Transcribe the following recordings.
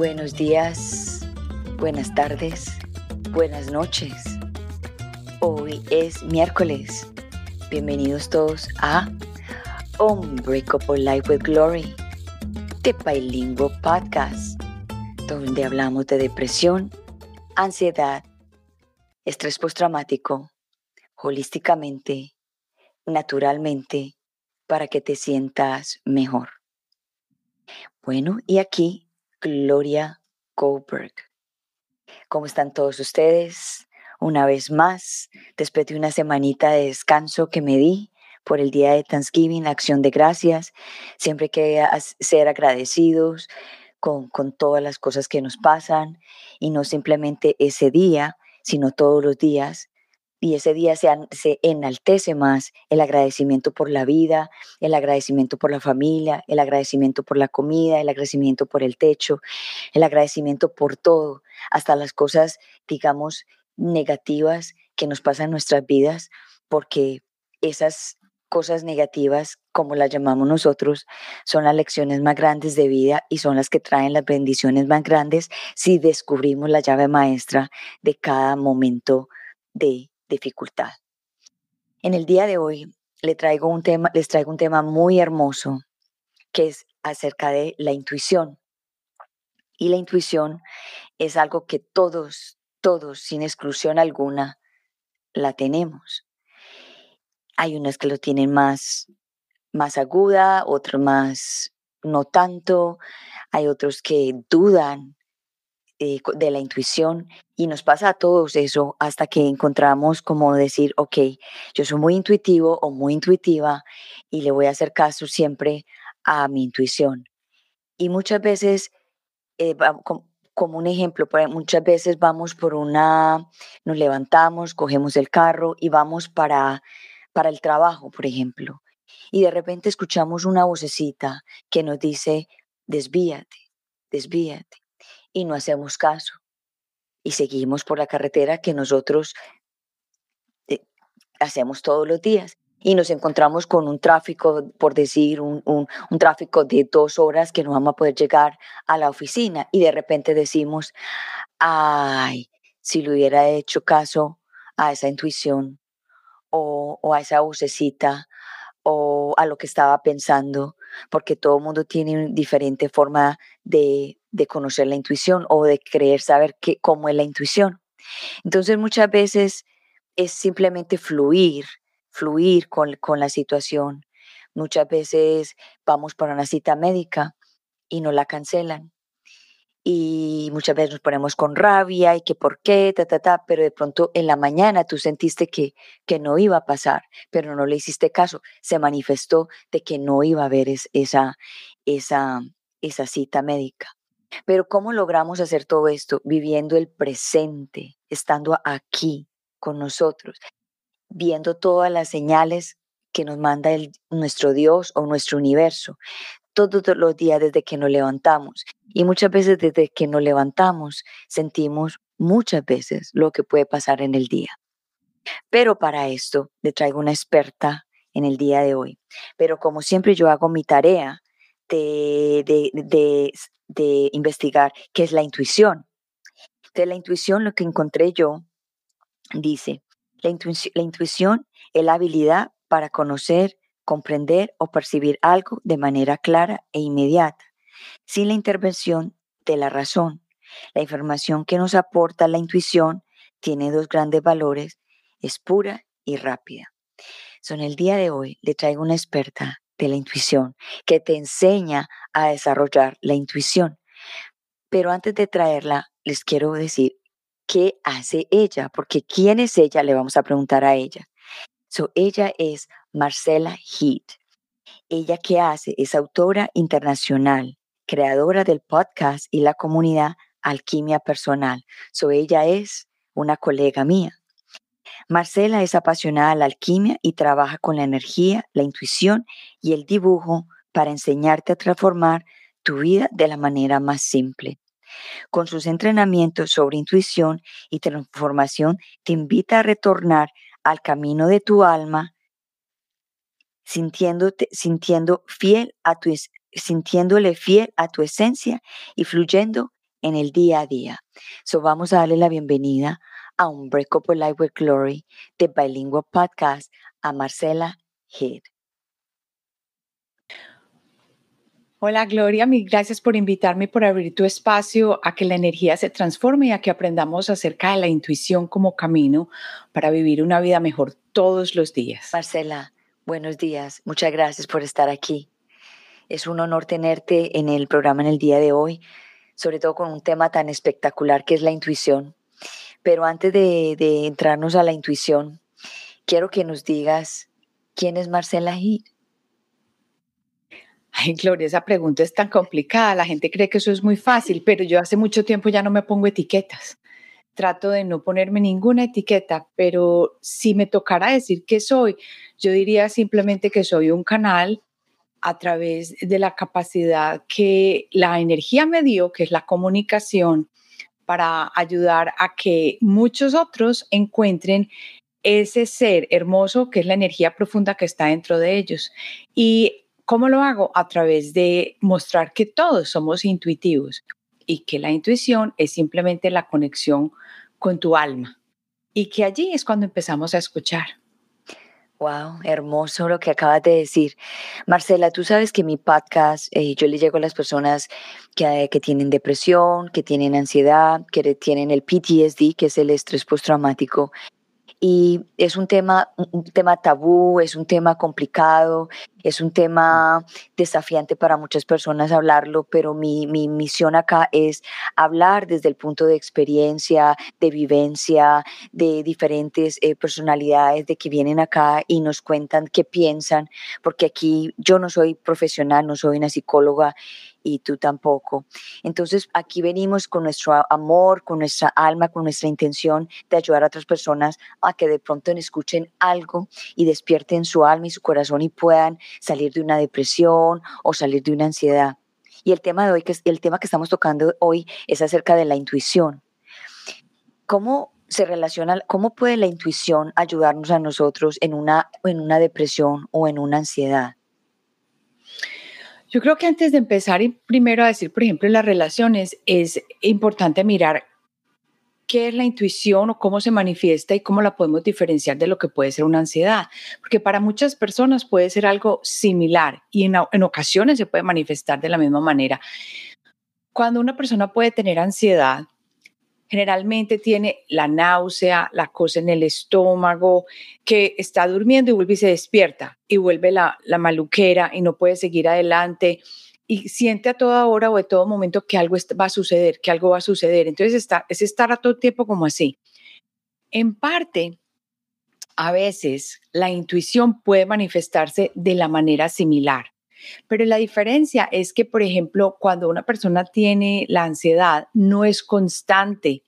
Buenos días, buenas tardes, buenas noches. Hoy es miércoles. Bienvenidos todos a Unbreakable Life with Glory, de Bilingual Podcast, donde hablamos de depresión, ansiedad, estrés postraumático, holísticamente, naturalmente, para que te sientas mejor. Bueno, y aquí Gloria Goldberg. ¿Cómo están todos ustedes? Una vez más, después de una semanita de descanso que me di por el día de Thanksgiving, acción de gracias, siempre que ser agradecidos con, con todas las cosas que nos pasan y no simplemente ese día, sino todos los días y ese día se, se, enaltece más el agradecimiento por la vida, el agradecimiento por la familia, el agradecimiento por la comida, el agradecimiento por el techo, el agradecimiento por todo, hasta las cosas, digamos, negativas que nos pasan nuestras vidas, porque esas cosas negativas, como las llamamos nosotros, son las lecciones más grandes de vida y son las que traen las bendiciones más grandes si descubrimos la llave maestra de cada momento de dificultad. En el día de hoy les traigo un tema, les traigo un tema muy hermoso que es acerca de la intuición. Y la intuición es algo que todos, todos, sin exclusión alguna, la tenemos. Hay unas que lo tienen más, más aguda, otros más no tanto. Hay otros que dudan eh, de la intuición y nos pasa a todos eso hasta que encontramos como decir, ok, yo soy muy intuitivo o muy intuitiva y le voy a hacer caso siempre a mi intuición. Y muchas veces, eh, como un ejemplo, muchas veces vamos por una, nos levantamos, cogemos el carro y vamos para, para el trabajo, por ejemplo. Y de repente escuchamos una vocecita que nos dice, desvíate, desvíate y no hacemos caso. Y seguimos por la carretera que nosotros eh, hacemos todos los días. Y nos encontramos con un tráfico, por decir, un, un, tráfico de dos horas que no vamos a poder llegar a la oficina. Y de repente decimos, ay, si le hubiera hecho caso a esa intuición o, o, a esa vocecita o a lo que estaba pensando, porque todo el mundo tiene una diferente forma de de conocer la intuición o de creer saber qué, cómo es la intuición. Entonces muchas veces es simplemente fluir, fluir con, con la situación. Muchas veces vamos para una cita médica y no la cancelan. Y muchas veces nos ponemos con rabia y que por qué, ta, ta, ta, pero de pronto en la mañana tú sentiste que, que no iba a pasar, pero no le hiciste caso. Se manifestó de que no iba a haber esa, esa, esa cita médica. Pero ¿cómo logramos hacer todo esto? Viviendo el presente, estando aquí con nosotros, viendo todas las señales que nos manda el, nuestro Dios o nuestro universo, todos los días desde que nos levantamos. Y muchas veces desde que nos levantamos sentimos muchas veces lo que puede pasar en el día. Pero para esto le traigo una experta en el día de hoy. Pero como siempre yo hago mi tarea de, de, de investigar qué es la intuición. De la intuición, lo que encontré yo, dice, la, la intuición es la habilidad para conocer, comprender o percibir algo de manera clara e inmediata, sin la intervención de la razón. La información que nos aporta la intuición tiene dos grandes valores, es pura y rápida. Son el día de hoy le traigo una experta de la intuición, que te enseña a desarrollar la intuición. Pero antes de traerla, les quiero decir qué hace ella, porque quién es ella, le vamos a preguntar a ella. So, ella es Marcela Heath. Ella qué hace es autora internacional, creadora del podcast y la comunidad Alquimia Personal. So, ella es una colega mía. Marcela es apasionada a la alquimia y trabaja con la energía, la intuición y el dibujo para enseñarte a transformar tu vida de la manera más simple. Con sus entrenamientos sobre intuición y transformación, te invita a retornar al camino de tu alma, sintiéndote, sintiendo fiel a tu, sintiéndole fiel a tu esencia y fluyendo en el día a día. So vamos a darle la bienvenida a un Breakable Life with Glory de Bilingual Podcast a Marcela Head. Hola Gloria, mil gracias por invitarme, por abrir tu espacio a que la energía se transforme y a que aprendamos acerca de la intuición como camino para vivir una vida mejor todos los días. Marcela, buenos días, muchas gracias por estar aquí. Es un honor tenerte en el programa en el día de hoy, sobre todo con un tema tan espectacular que es la intuición. Pero antes de, entrarnos a la intuición, quiero que nos digas quién es Marcela Heath. Ay, Gloria, esa pregunta es tan complicada. La gente cree que eso es muy fácil, pero yo hace mucho tiempo ya no me pongo etiquetas. Trato de no ponerme ninguna etiqueta, pero si me tocara decir qué soy, yo diría simplemente que soy un canal a través de la capacidad que la energía me dio, que es la comunicación, para ayudar a que muchos otros encuentren ese ser hermoso que es la energía profunda que está dentro de ellos. Y ¿Cómo lo hago? A través de mostrar que todos somos intuitivos y que la intuición es simplemente la conexión con tu alma y que allí es cuando empezamos a escuchar. Wow, hermoso lo que acabas de decir. Marcela, tú sabes que mi podcast, eh, yo le llego a las personas que, que, tienen depresión, que tienen ansiedad, que tienen el PTSD, que es el estrés postraumático, y es un tema, un tema tabú, es un tema complicado, es un tema desafiante para muchas personas hablarlo, pero mi, mi misión acá es hablar desde el punto de experiencia, de vivencia, de diferentes eh, personalidades de que vienen acá y nos cuentan qué piensan, porque aquí yo no soy profesional, no soy una psicóloga y tú tampoco. Entonces aquí venimos con nuestro amor, con nuestra alma, con nuestra intención de ayudar a otras personas a que de pronto escuchen algo y despierten su alma y su corazón y puedan salir de una depresión o salir de una ansiedad. Y el tema de hoy, que es el tema que estamos tocando hoy, es acerca de la intuición. ¿Cómo se relaciona, cómo puede la intuición ayudarnos a nosotros en una, en una depresión o en una ansiedad? Yo creo que antes de empezar y primero a decir, por ejemplo, las relaciones, es importante mirar qué es la intuición o cómo se manifiesta y cómo la podemos diferenciar de lo que puede ser una ansiedad. Porque para muchas personas puede ser algo similar y en, en ocasiones se puede manifestar de la misma manera. Cuando una persona puede tener ansiedad, generalmente tiene la náusea, la cosa en el estómago, que está durmiendo y vuelve y se despierta y vuelve la, la maluquera y no puede seguir adelante y siente a toda hora o a todo momento que algo va a suceder, que algo va a suceder. Entonces está, es estar a todo tiempo como así. En parte, a veces la intuición puede manifestarse de la manera similar. Pero la diferencia es que, por ejemplo, cuando una persona tiene la ansiedad, no es constante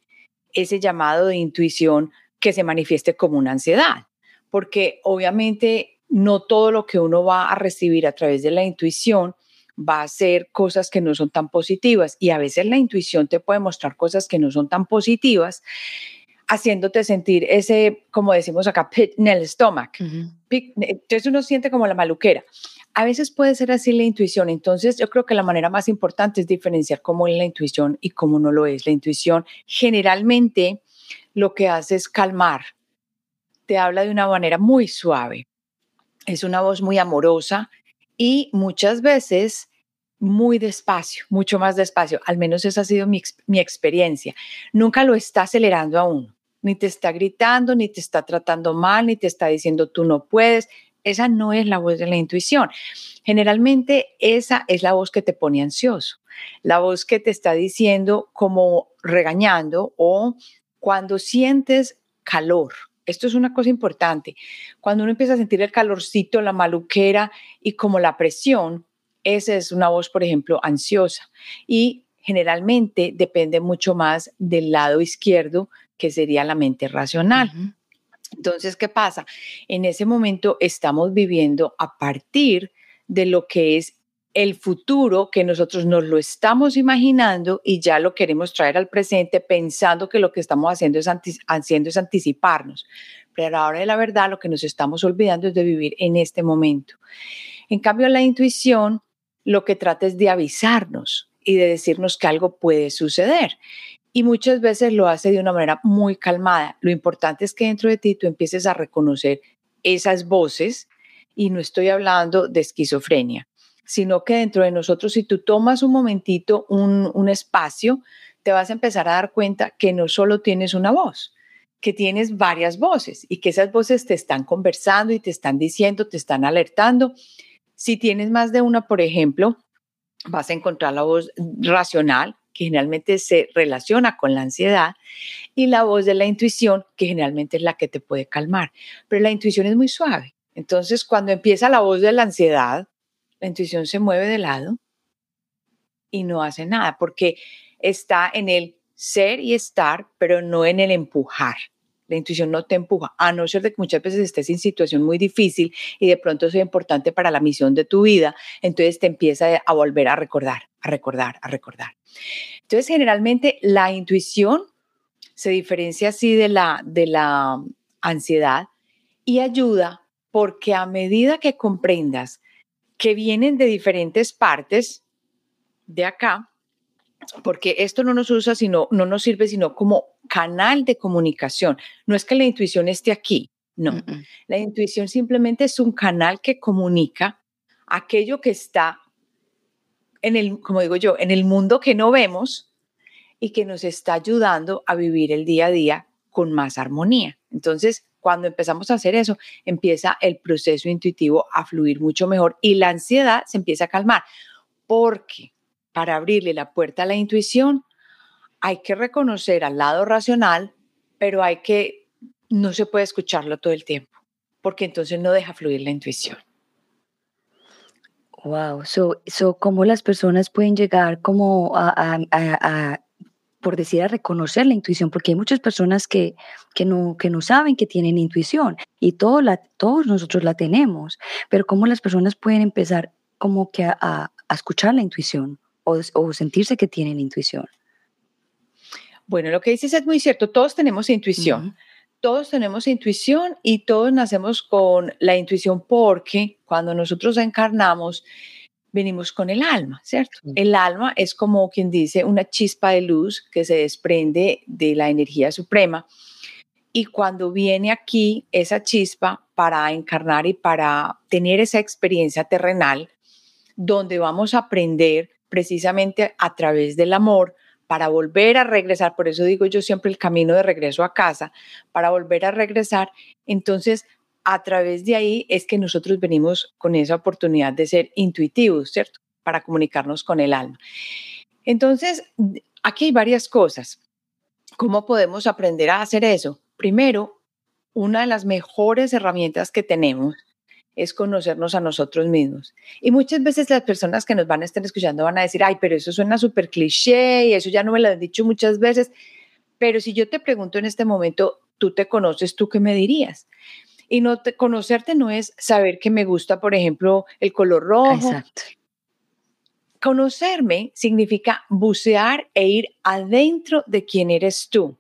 ese llamado de intuición que se manifieste como una ansiedad, porque obviamente no todo lo que uno va a recibir a través de la intuición va a ser cosas que no son tan positivas y a veces la intuición te puede mostrar cosas que no son tan positivas haciéndote sentir ese, como decimos acá, pit en el estómago. Entonces uno siente como la maluquera. A veces puede ser así la intuición, entonces yo creo que la manera más importante es diferenciar cómo es la intuición y cómo no lo es. La intuición generalmente lo que hace es calmar, te habla de una manera muy suave, es una voz muy amorosa y muchas veces muy despacio, mucho más despacio, al menos esa ha sido mi, mi experiencia. Nunca lo está acelerando a uno, ni te está gritando, ni te está tratando mal, ni te está diciendo tú no puedes, esa no es la voz de la intuición. Generalmente esa es la voz que te pone ansioso, la voz que te está diciendo como regañando o cuando sientes calor. Esto es una cosa importante. Cuando uno empieza a sentir el calorcito, la maluquera y como la presión, esa es una voz, por ejemplo, ansiosa. Y generalmente depende mucho más del lado izquierdo, que sería la mente racional. Entonces, ¿qué pasa? En ese momento estamos viviendo a partir de lo que es el futuro que nosotros nos lo estamos imaginando y ya lo queremos traer al presente pensando que lo que estamos haciendo es, haciendo es anticiparnos. Pero ahora de la verdad lo que nos estamos olvidando es de vivir en este momento. En cambio, la intuición lo que trata es de avisarnos y de decirnos que algo puede suceder. Y muchas veces lo hace de una manera muy calmada. Lo importante es que dentro de ti tú empieces a reconocer esas voces y no estoy hablando de esquizofrenia, sino que dentro de nosotros, si tú tomas un momentito, un, espacio, te vas a empezar a dar cuenta que no solo tienes una voz, que tienes varias voces y que esas voces te están conversando y te están diciendo, te están alertando. Si tienes más de una, por ejemplo, vas a encontrar la voz racional, que generalmente se relaciona con la ansiedad, y la voz de la intuición, que generalmente es la que te puede calmar. Pero la intuición es muy suave. Entonces, cuando empieza la voz de la ansiedad, la intuición se mueve de lado y no hace nada, porque está en el ser y estar, pero no en el empujar. La intuición no te empuja, a no ser de que muchas veces estés en situación muy difícil y de pronto es importante para la misión de tu vida, entonces te empieza a volver a recordar, a recordar, a recordar. Entonces, generalmente la intuición se diferencia así de la, de la ansiedad y ayuda porque a medida que comprendas que vienen de diferentes partes de acá, porque esto no nos usa sino no nos sirve sino como canal de comunicación. No es que la intuición esté aquí, no. La intuición simplemente es un canal que comunica aquello que está en el, como digo yo, en el mundo que no vemos y que nos está ayudando a vivir el día a día con más armonía. Entonces, cuando empezamos a hacer eso, empieza el proceso intuitivo a fluir mucho mejor y la ansiedad se empieza a calmar. Porque para abrirle la puerta a la intuición, hay que reconocer al lado racional, pero hay que, no se puede escucharlo todo el tiempo, porque entonces no deja fluir la intuición. Wow, so, so ¿cómo las personas pueden llegar como a, por decir, a reconocer la intuición? Porque hay muchas personas que, que, no, que no saben que tienen intuición y todo la, todos nosotros la tenemos, pero ¿cómo las personas pueden empezar como que a, escuchar la intuición o, o sentirse que tienen intuición? Bueno, lo que dices es muy cierto, todos tenemos intuición. Todos tenemos intuición y todos nacemos con la intuición porque cuando nosotros encarnamos, venimos con el alma, ¿cierto? El alma es como quien dice una chispa de luz que se desprende de la energía suprema. Y cuando viene aquí esa chispa para encarnar y para tener esa experiencia terrenal, donde vamos a aprender precisamente a través del amor para volver a regresar, por eso digo yo siempre el camino de regreso a casa, para volver a regresar, entonces a través de ahí es que nosotros venimos con esa oportunidad de ser intuitivos, ¿cierto? Para comunicarnos con el alma. Entonces, aquí hay varias cosas. ¿Cómo podemos aprender a hacer eso? Primero, una de las mejores herramientas que tenemos es conocernos a nosotros mismos. Y muchas veces las personas que nos van a estar escuchando van a decir, ay, pero eso suena súper cliché y eso ya no me lo han dicho muchas veces. Pero si yo te pregunto en este momento, tú te conoces, ¿tú qué me dirías? Y no te, conocerte no es saber que me gusta, por ejemplo, el color rojo. Exacto. Conocerme significa bucear e ir adentro de quién eres tú.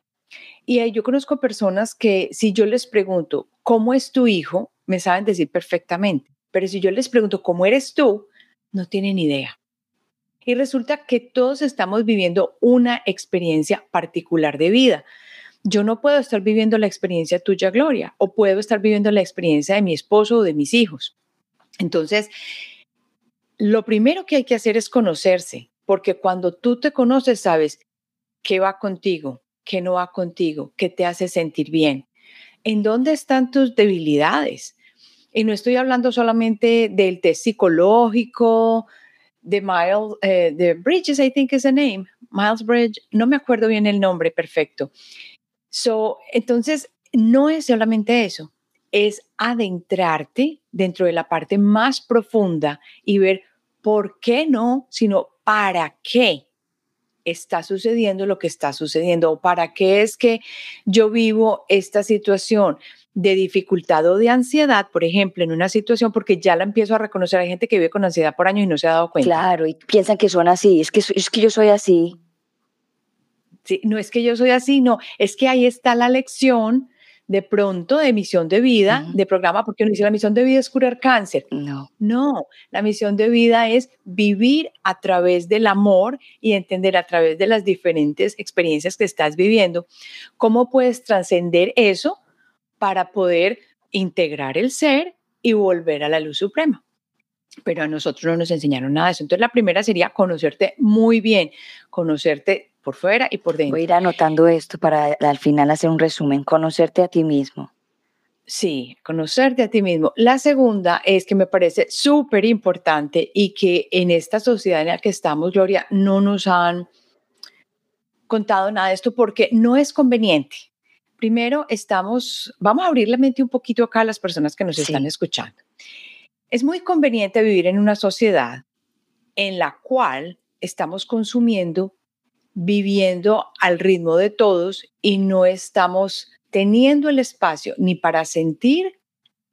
Y yo conozco personas que si yo les pregunto, ¿cómo es tu hijo? Me saben decir perfectamente. Pero si yo les pregunto, ¿cómo eres tú? No tienen idea. Y resulta que todos estamos viviendo una experiencia particular de vida. Yo no puedo estar viviendo la experiencia tuya, Gloria, o puedo estar viviendo la experiencia de mi esposo o de mis hijos. Entonces, lo primero que hay que hacer es conocerse, porque cuando tú te conoces, sabes qué va contigo, qué no va contigo, qué te hace sentir bien, en dónde están tus debilidades. Y no estoy hablando solamente del test psicológico, de Miles, eh, Bridges, I think is the name, Miles Bridge, no me acuerdo bien el nombre perfecto. So, entonces, no es solamente eso, es adentrarte dentro de la parte más profunda y ver por qué no, sino para qué está sucediendo lo que está sucediendo o para qué es que yo vivo esta situación de dificultad o de ansiedad, por ejemplo, en una situación, porque ya la empiezo a reconocer, hay gente que vive con ansiedad por años y no se ha dado cuenta. Claro, y piensan que son así, es que, es que yo soy así. Sí, no es que yo soy así, no, es que ahí está la lección de pronto de misión de vida, de programa, porque uno dice la misión de vida es curar cáncer. No. No, la misión de vida es vivir a través del amor y entender a través de las diferentes experiencias que estás viviendo, cómo puedes trascender eso para poder integrar el ser y volver a la luz suprema. Pero a nosotros no nos enseñaron nada de eso. Entonces la primera sería conocerte muy bien, conocerte por fuera y por dentro. Voy a ir anotando esto para al final hacer un resumen, conocerte a ti mismo. Sí, conocerte a ti mismo. La segunda es que me parece súper importante y que en esta sociedad en la que estamos, Gloria, no nos han contado nada de esto porque no es conveniente. Primero, estamos, vamos a abrir la mente un poquito acá a las personas que nos están escuchando. Es muy conveniente vivir en una sociedad en la cual estamos consumiendo viviendo al ritmo de todos y no estamos teniendo el espacio ni para sentir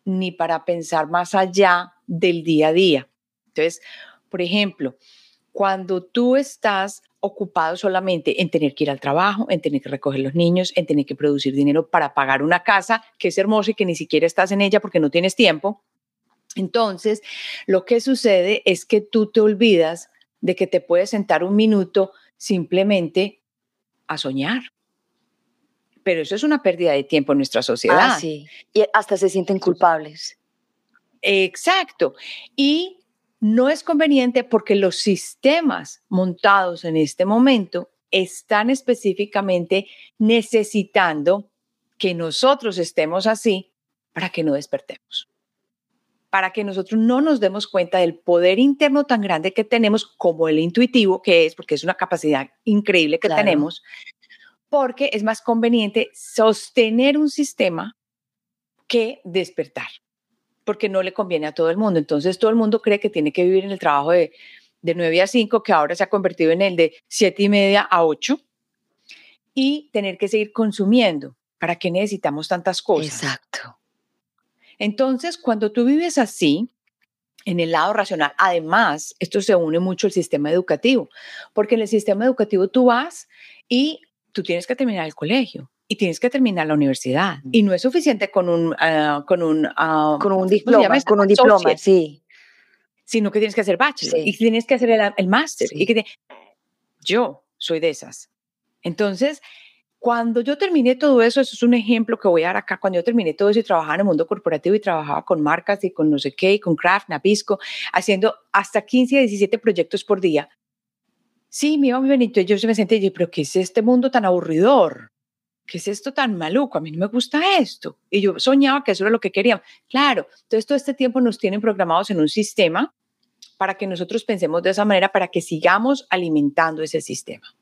ni para pensar más allá del día a día. Entonces, por ejemplo, cuando tú estás ocupado solamente en tener que ir al trabajo, en tener que recoger los niños, en tener que producir dinero para pagar una casa que es hermosa y que ni siquiera estás en ella porque no tienes tiempo, entonces lo que sucede es que tú te olvidas de que te puedes sentar un minuto simplemente a soñar. Pero eso es una pérdida de tiempo en nuestra sociedad. Ah, sí. Y hasta se sienten culpables. Exacto. Y no es conveniente porque los sistemas montados en este momento están específicamente necesitando que nosotros estemos así para que no despertemos para que nosotros no nos demos cuenta del poder interno tan grande que tenemos como el intuitivo que es, porque es una capacidad increíble que tenemos, porque es más conveniente sostener un sistema que despertar, porque no le conviene a todo el mundo. Entonces todo el mundo cree que tiene que vivir en el trabajo de, de 9 a 5, que ahora se ha convertido en el de 7 y media a 8, y tener que seguir consumiendo. ¿Para qué necesitamos tantas cosas? Exacto. Entonces, cuando tú vives así, en el lado racional, además, esto se une mucho al sistema educativo, porque en el sistema educativo tú vas y tú tienes que terminar el colegio y tienes que terminar la universidad. Y no es suficiente con un, ah, con un, ah, con un diploma, con un diploma, sí. Sino que tienes que hacer bachelor y tienes que hacer el, máster. Y que yo soy de esas. Entonces, cuando yo terminé todo eso, eso es un ejemplo que voy a dar acá, cuando yo terminé todo eso y trabajaba en el mundo corporativo y trabajaba con marcas y con no sé qué, y con Kraft, Napisco, haciendo hasta 15 a 17 proyectos por día. Sí, me iba muy bonito. Yo me senté y dije, pero ¿qué es este mundo tan aburridor? ¿Qué es esto tan maluco? A mí no me gusta esto. Y yo soñaba que eso era lo que quería. Claro, entonces todo este tiempo nos tienen programados en un sistema para que nosotros pensemos de esa manera, para que sigamos alimentando ese sistema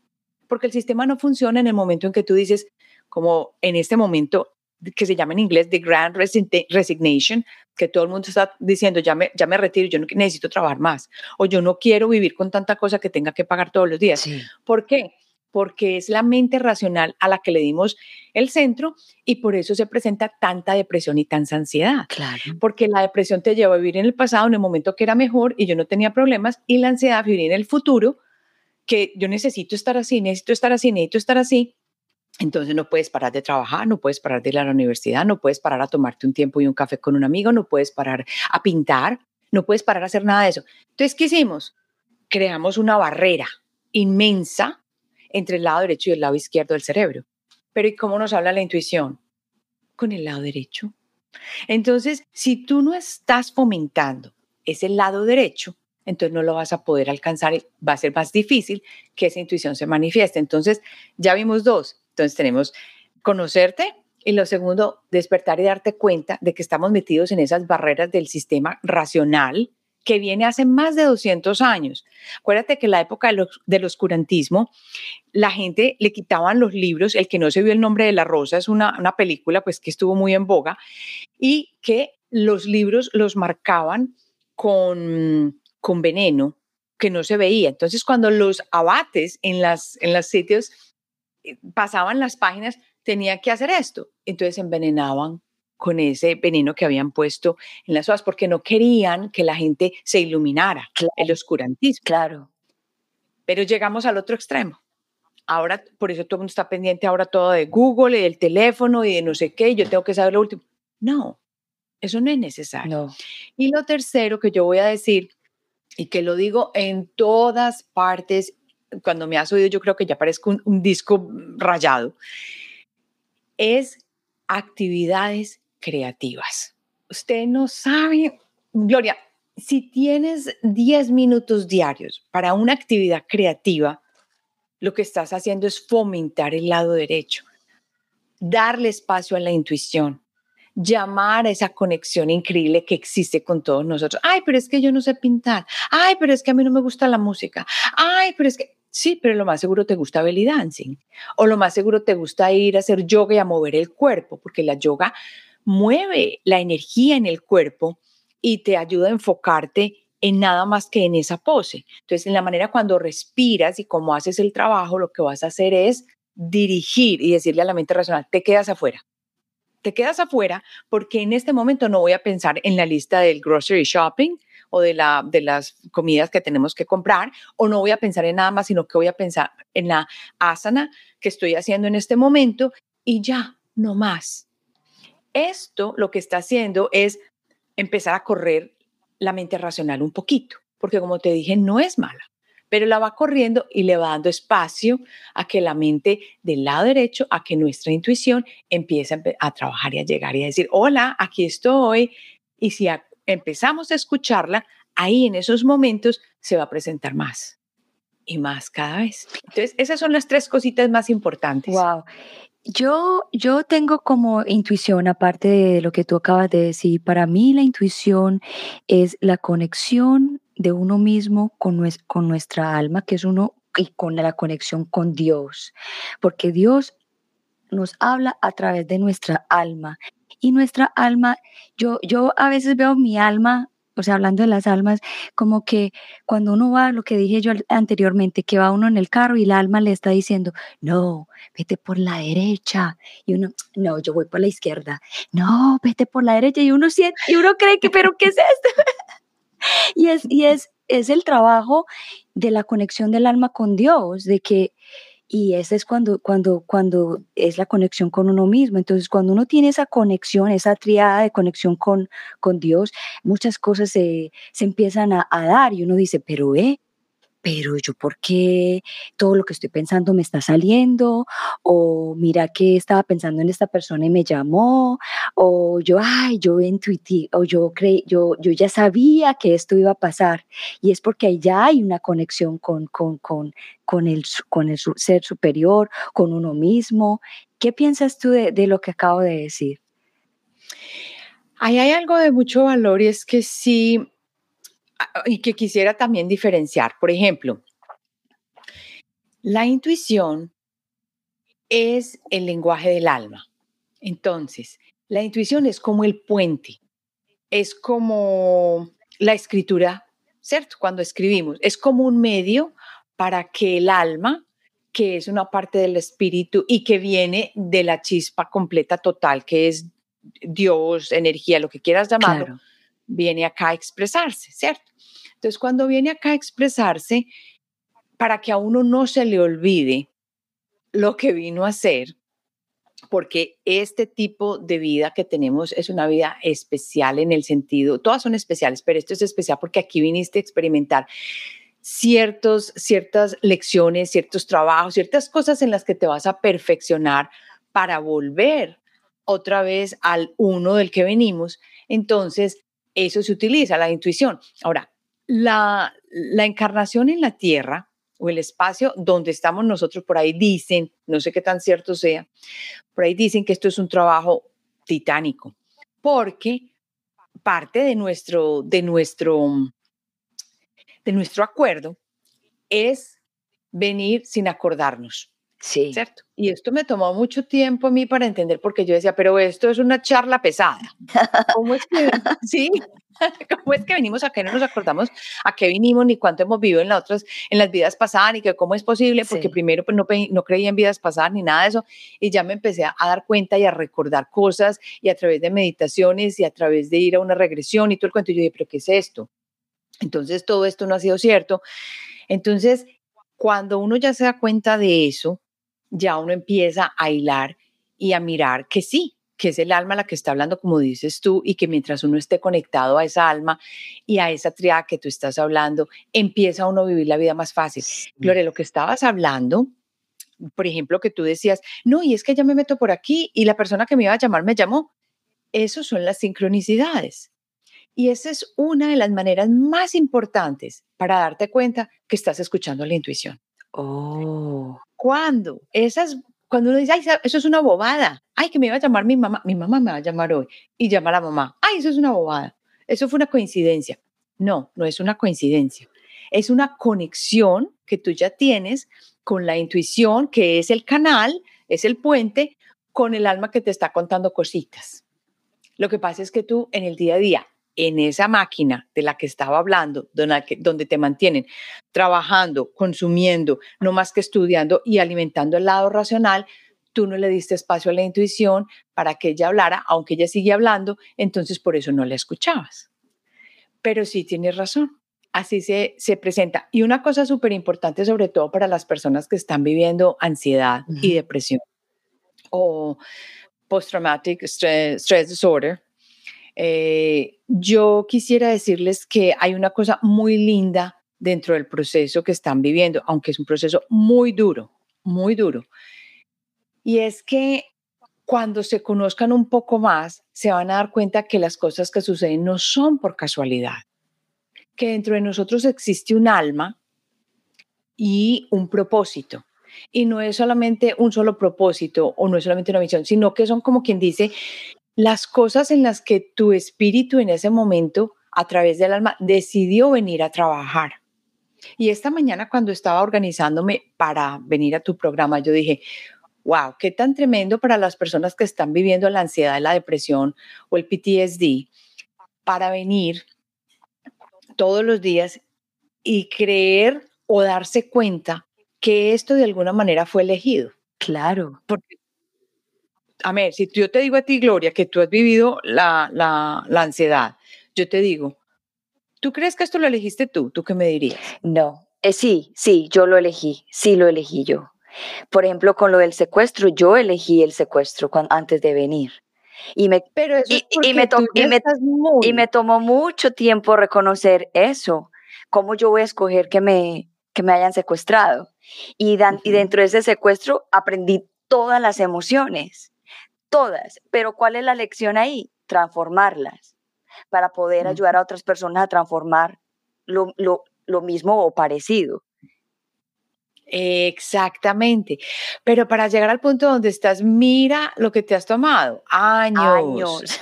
porque el sistema no funciona en el momento en que tú dices, como en este momento que se llama en inglés The Grand Resignation, que todo el mundo está diciendo, ya me, ya me retiro, yo no necesito trabajar más, o yo no quiero vivir con tanta cosa que tenga que pagar todos los días. ¿Por qué? Porque es la mente racional a la que le dimos el centro y por eso se presenta tanta depresión y tanta ansiedad. Claro. Porque la depresión te lleva a vivir en el pasado, en el momento que era mejor y yo no tenía problemas, y la ansiedad a vivir en el futuro, que yo necesito estar así, necesito estar así, necesito estar así. Entonces no puedes parar de trabajar, no puedes parar de ir a la universidad, no puedes parar a tomarte un tiempo y un café con un amigo, no puedes parar a pintar, no puedes parar a hacer nada de eso. Entonces, ¿qué hicimos? Creamos una barrera inmensa entre el lado derecho y el lado izquierdo del cerebro. Pero ¿y cómo nos habla la intuición? Con el lado derecho. Entonces, si tú no estás fomentando ese lado derecho, entonces no lo vas a poder alcanzar va a ser más difícil que esa intuición se manifieste. Entonces, ya vimos dos. Entonces, tenemos conocerte y lo segundo, despertar y darte cuenta de que estamos metidos en esas barreras del sistema racional que viene hace más de 200 años. Acuérdate que en la época del oscurantismo, la gente le quitaban los libros, el que no se vio el nombre de la rosa es una, una película pues que estuvo muy en boga, y que los libros los marcaban con con veneno que no se veía. Entonces, cuando los abates en las en los sitios eh, pasaban las páginas, tenía que hacer esto. Entonces envenenaban con ese veneno que habían puesto en las hojas porque no querían que la gente se iluminara, el oscurantismo. Claro. Pero llegamos al otro extremo. ahora, por eso todo el mundo está pendiente ahora todo de Google y del teléfono y de no sé qué, yo tengo que saber lo último. No, eso no es necesario. Y lo tercero que yo voy a decir, y que lo digo en todas partes, cuando me has oído yo creo que ya parezco un disco rayado, es actividades creativas. Usted no sabe, Gloria, si tienes 10 minutos diarios para una actividad creativa, lo que estás haciendo es fomentar el lado derecho, darle espacio a la intuición, llamar a esa conexión increíble que existe con todos nosotros. Ay, pero es que yo no sé pintar. Ay, pero es que a mí no me gusta la música. Ay, pero es que sí, pero lo más seguro te gusta belly dancing o lo más seguro te gusta ir a hacer yoga y a mover el cuerpo, porque la yoga mueve la energía en el cuerpo y te ayuda a enfocarte en nada más que en esa pose. Entonces, en la manera cuando respiras y cómo haces el trabajo, lo que vas a hacer es dirigir y decirle a la mente racional, te quedas afuera. Te quedas afuera porque en este momento no voy a pensar en la lista del grocery shopping o de, la, de las comidas que tenemos que comprar, o no voy a pensar en nada más, sino que voy a pensar en la asana que estoy haciendo en este momento y ya, no más. Esto lo que está haciendo es empezar a correr la mente racional un poquito, porque como te dije, no es mala, pero la va corriendo y le va dando espacio a que la mente del lado derecho, a que nuestra intuición empiece a, trabajar y a llegar y a decir, hola, aquí estoy. Y si empezamos a escucharla, ahí en esos momentos se va a presentar más y más cada vez. Entonces, esas son las tres cositas más importantes. Wow. Yo, yo tengo como intuición, aparte de lo que tú acabas de decir, para mí la intuición es la conexión de uno mismo con, con nuestra alma, que es uno, y con la conexión con Dios, porque Dios nos habla a través de nuestra alma. Y nuestra alma, yo, yo a veces veo mi alma o sea, hablando de las almas, como que cuando uno va, lo que dije yo anteriormente, que va uno en el carro y el alma le está diciendo, no, vete por la derecha. Y uno, no, yo voy por la izquierda. No, vete por la derecha. Y uno siente, y uno cree que, pero ¿qué es esto? y es, y es, es el trabajo de la conexión del alma con Dios, de que y esa es cuando, cuando, cuando es la conexión con uno mismo. Entonces, cuando uno tiene esa conexión, esa triada de conexión con, con Dios, muchas cosas se, se empiezan a, a, dar y uno dice, pero eh, pero yo por qué todo lo que estoy pensando me está saliendo, o mira que estaba pensando en esta persona y me llamó, o yo, ay, yo intuití, o yo creí, yo, yo ya sabía que esto iba a pasar, y es porque ya hay una conexión con, con, con, con, el, con el ser superior, con uno mismo. ¿Qué piensas tú de, de lo que acabo de decir? Ahí hay algo de mucho valor y es que sí, y que quisiera también diferenciar. Por ejemplo, la intuición es el lenguaje del alma. Entonces, la intuición es como el puente, es como la escritura, ¿cierto? Cuando escribimos, es como un medio para que el alma, que es una parte del espíritu y que viene de la chispa completa total, que es Dios, energía, lo que quieras llamarlo, viene acá a expresarse, ¿cierto? Entonces, cuando viene acá a expresarse, para que a uno no se le olvide lo que vino a hacer, porque este tipo de vida que tenemos es una vida especial en el sentido, todas son especiales, pero esto es especial porque aquí viniste a experimentar ciertos, ciertas lecciones, ciertos trabajos, ciertas cosas en las que te vas a perfeccionar para volver otra vez al uno del que venimos. Entonces, eso se utiliza, la intuición. Ahora, la, la encarnación en la Tierra o el espacio donde estamos nosotros, por ahí dicen, no sé qué tan cierto sea, por ahí dicen que esto es un trabajo titánico, porque parte de nuestro, de nuestro, de nuestro acuerdo es venir sin acordarnos. Sí. ¿Cierto? Y esto me tomó mucho tiempo a mí para entender porque yo decía, pero esto es una charla pesada. ¿Cómo es que, sí? ¿Cómo es que venimos acá y no nos acordamos a qué vinimos ni cuánto hemos vivido en las otras, en las vidas pasadas ni que cómo es posible? Porque primero pues no, no creía en vidas pasadas ni nada de eso y ya me empecé a dar cuenta y a recordar cosas y a través de meditaciones y a través de ir a una regresión y todo el cuento. Y yo dije, pero ¿qué es esto? Entonces todo esto no ha sido cierto. Entonces Cuando uno ya se da cuenta de eso, ya uno empieza a hilar y a mirar que sí, que es el alma la que está hablando, como dices tú, y que mientras uno esté conectado a esa alma y a esa triada que tú estás hablando, empieza uno a vivir la vida más fácil. Gloria, lo que estabas hablando, por ejemplo, que tú decías, no, y es que ya me meto por aquí y la persona que me iba a llamar me llamó. Esas son las sincronicidades. Y esa es una de las maneras más importantes para darte cuenta que estás escuchando la intuición. Oh. ¿Cuándo? Esas cuando uno dice, ay, eso es una bobada, ay, que me iba a llamar mi mamá, mi mamá me va a llamar hoy, y llama a mamá, ay, eso es una bobada, eso fue una coincidencia. No, no es una coincidencia, es una conexión que tú ya tienes con la intuición, que es el canal, es el puente, con el alma que te está contando cositas. Lo que pasa es que tú en el día a día en esa máquina de la que estaba hablando, donde, te mantienen trabajando, consumiendo, no más que estudiando y alimentando el lado racional, tú no le diste espacio a la intuición para que ella hablara, aunque ella sigue hablando, entonces por eso no la escuchabas. Pero sí tienes razón, así se, se presenta. Y una cosa súper importante, sobre todo para las personas que están viviendo ansiedad y depresión o post-traumatic stress disorder, eh, yo quisiera decirles que hay una cosa muy linda dentro del proceso que están viviendo, aunque es un proceso muy duro, muy duro. Y es que cuando se conozcan un poco más, se van a dar cuenta que las cosas que suceden no son por casualidad, que dentro de nosotros existe un alma y un propósito. Y no es solamente un solo propósito o no es solamente una misión, sino que son como quien dice las cosas en las que tu espíritu en ese momento, a través del alma, decidió venir a trabajar. Y esta mañana cuando estaba organizándome para venir a tu programa, yo dije, wow, qué tan tremendo para las personas que están viviendo la ansiedad, la depresión o el PTSD, para venir todos los días y creer o darse cuenta que esto de alguna manera fue elegido. Claro. Porque a ver, si yo te digo a ti, Gloria, que tú has vivido la, la, ansiedad, yo te digo, ¿tú crees que esto lo elegiste tú? ¿Tú qué me dirías? No, eh, sí, sí, yo lo elegí, sí lo elegí yo. Por ejemplo, con lo del secuestro, yo elegí el secuestro antes de venir. Y me, Pero y, me y, me, tomó mucho tiempo reconocer eso. ¿Cómo yo voy a escoger que me, que me hayan secuestrado? Y, y dentro de ese secuestro aprendí todas las emociones todas, pero ¿cuál es la lección ahí? Transformarlas para poder ayudar a otras personas a transformar lo, mismo o parecido. Exactamente. Pero para llegar al punto donde estás, mira lo que te has tomado. Años. Años.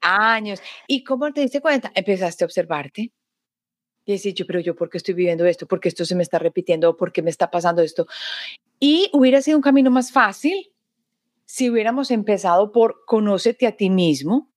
años. ¿Y cómo te diste cuenta? Empezaste a observarte. Y decir, yo, pero yo, ¿por qué estoy viviendo esto? ¿Por qué esto se me está repitiendo? ¿Por qué me está pasando esto? Y hubiera sido un camino más fácil si hubiéramos empezado por conócete a ti mismo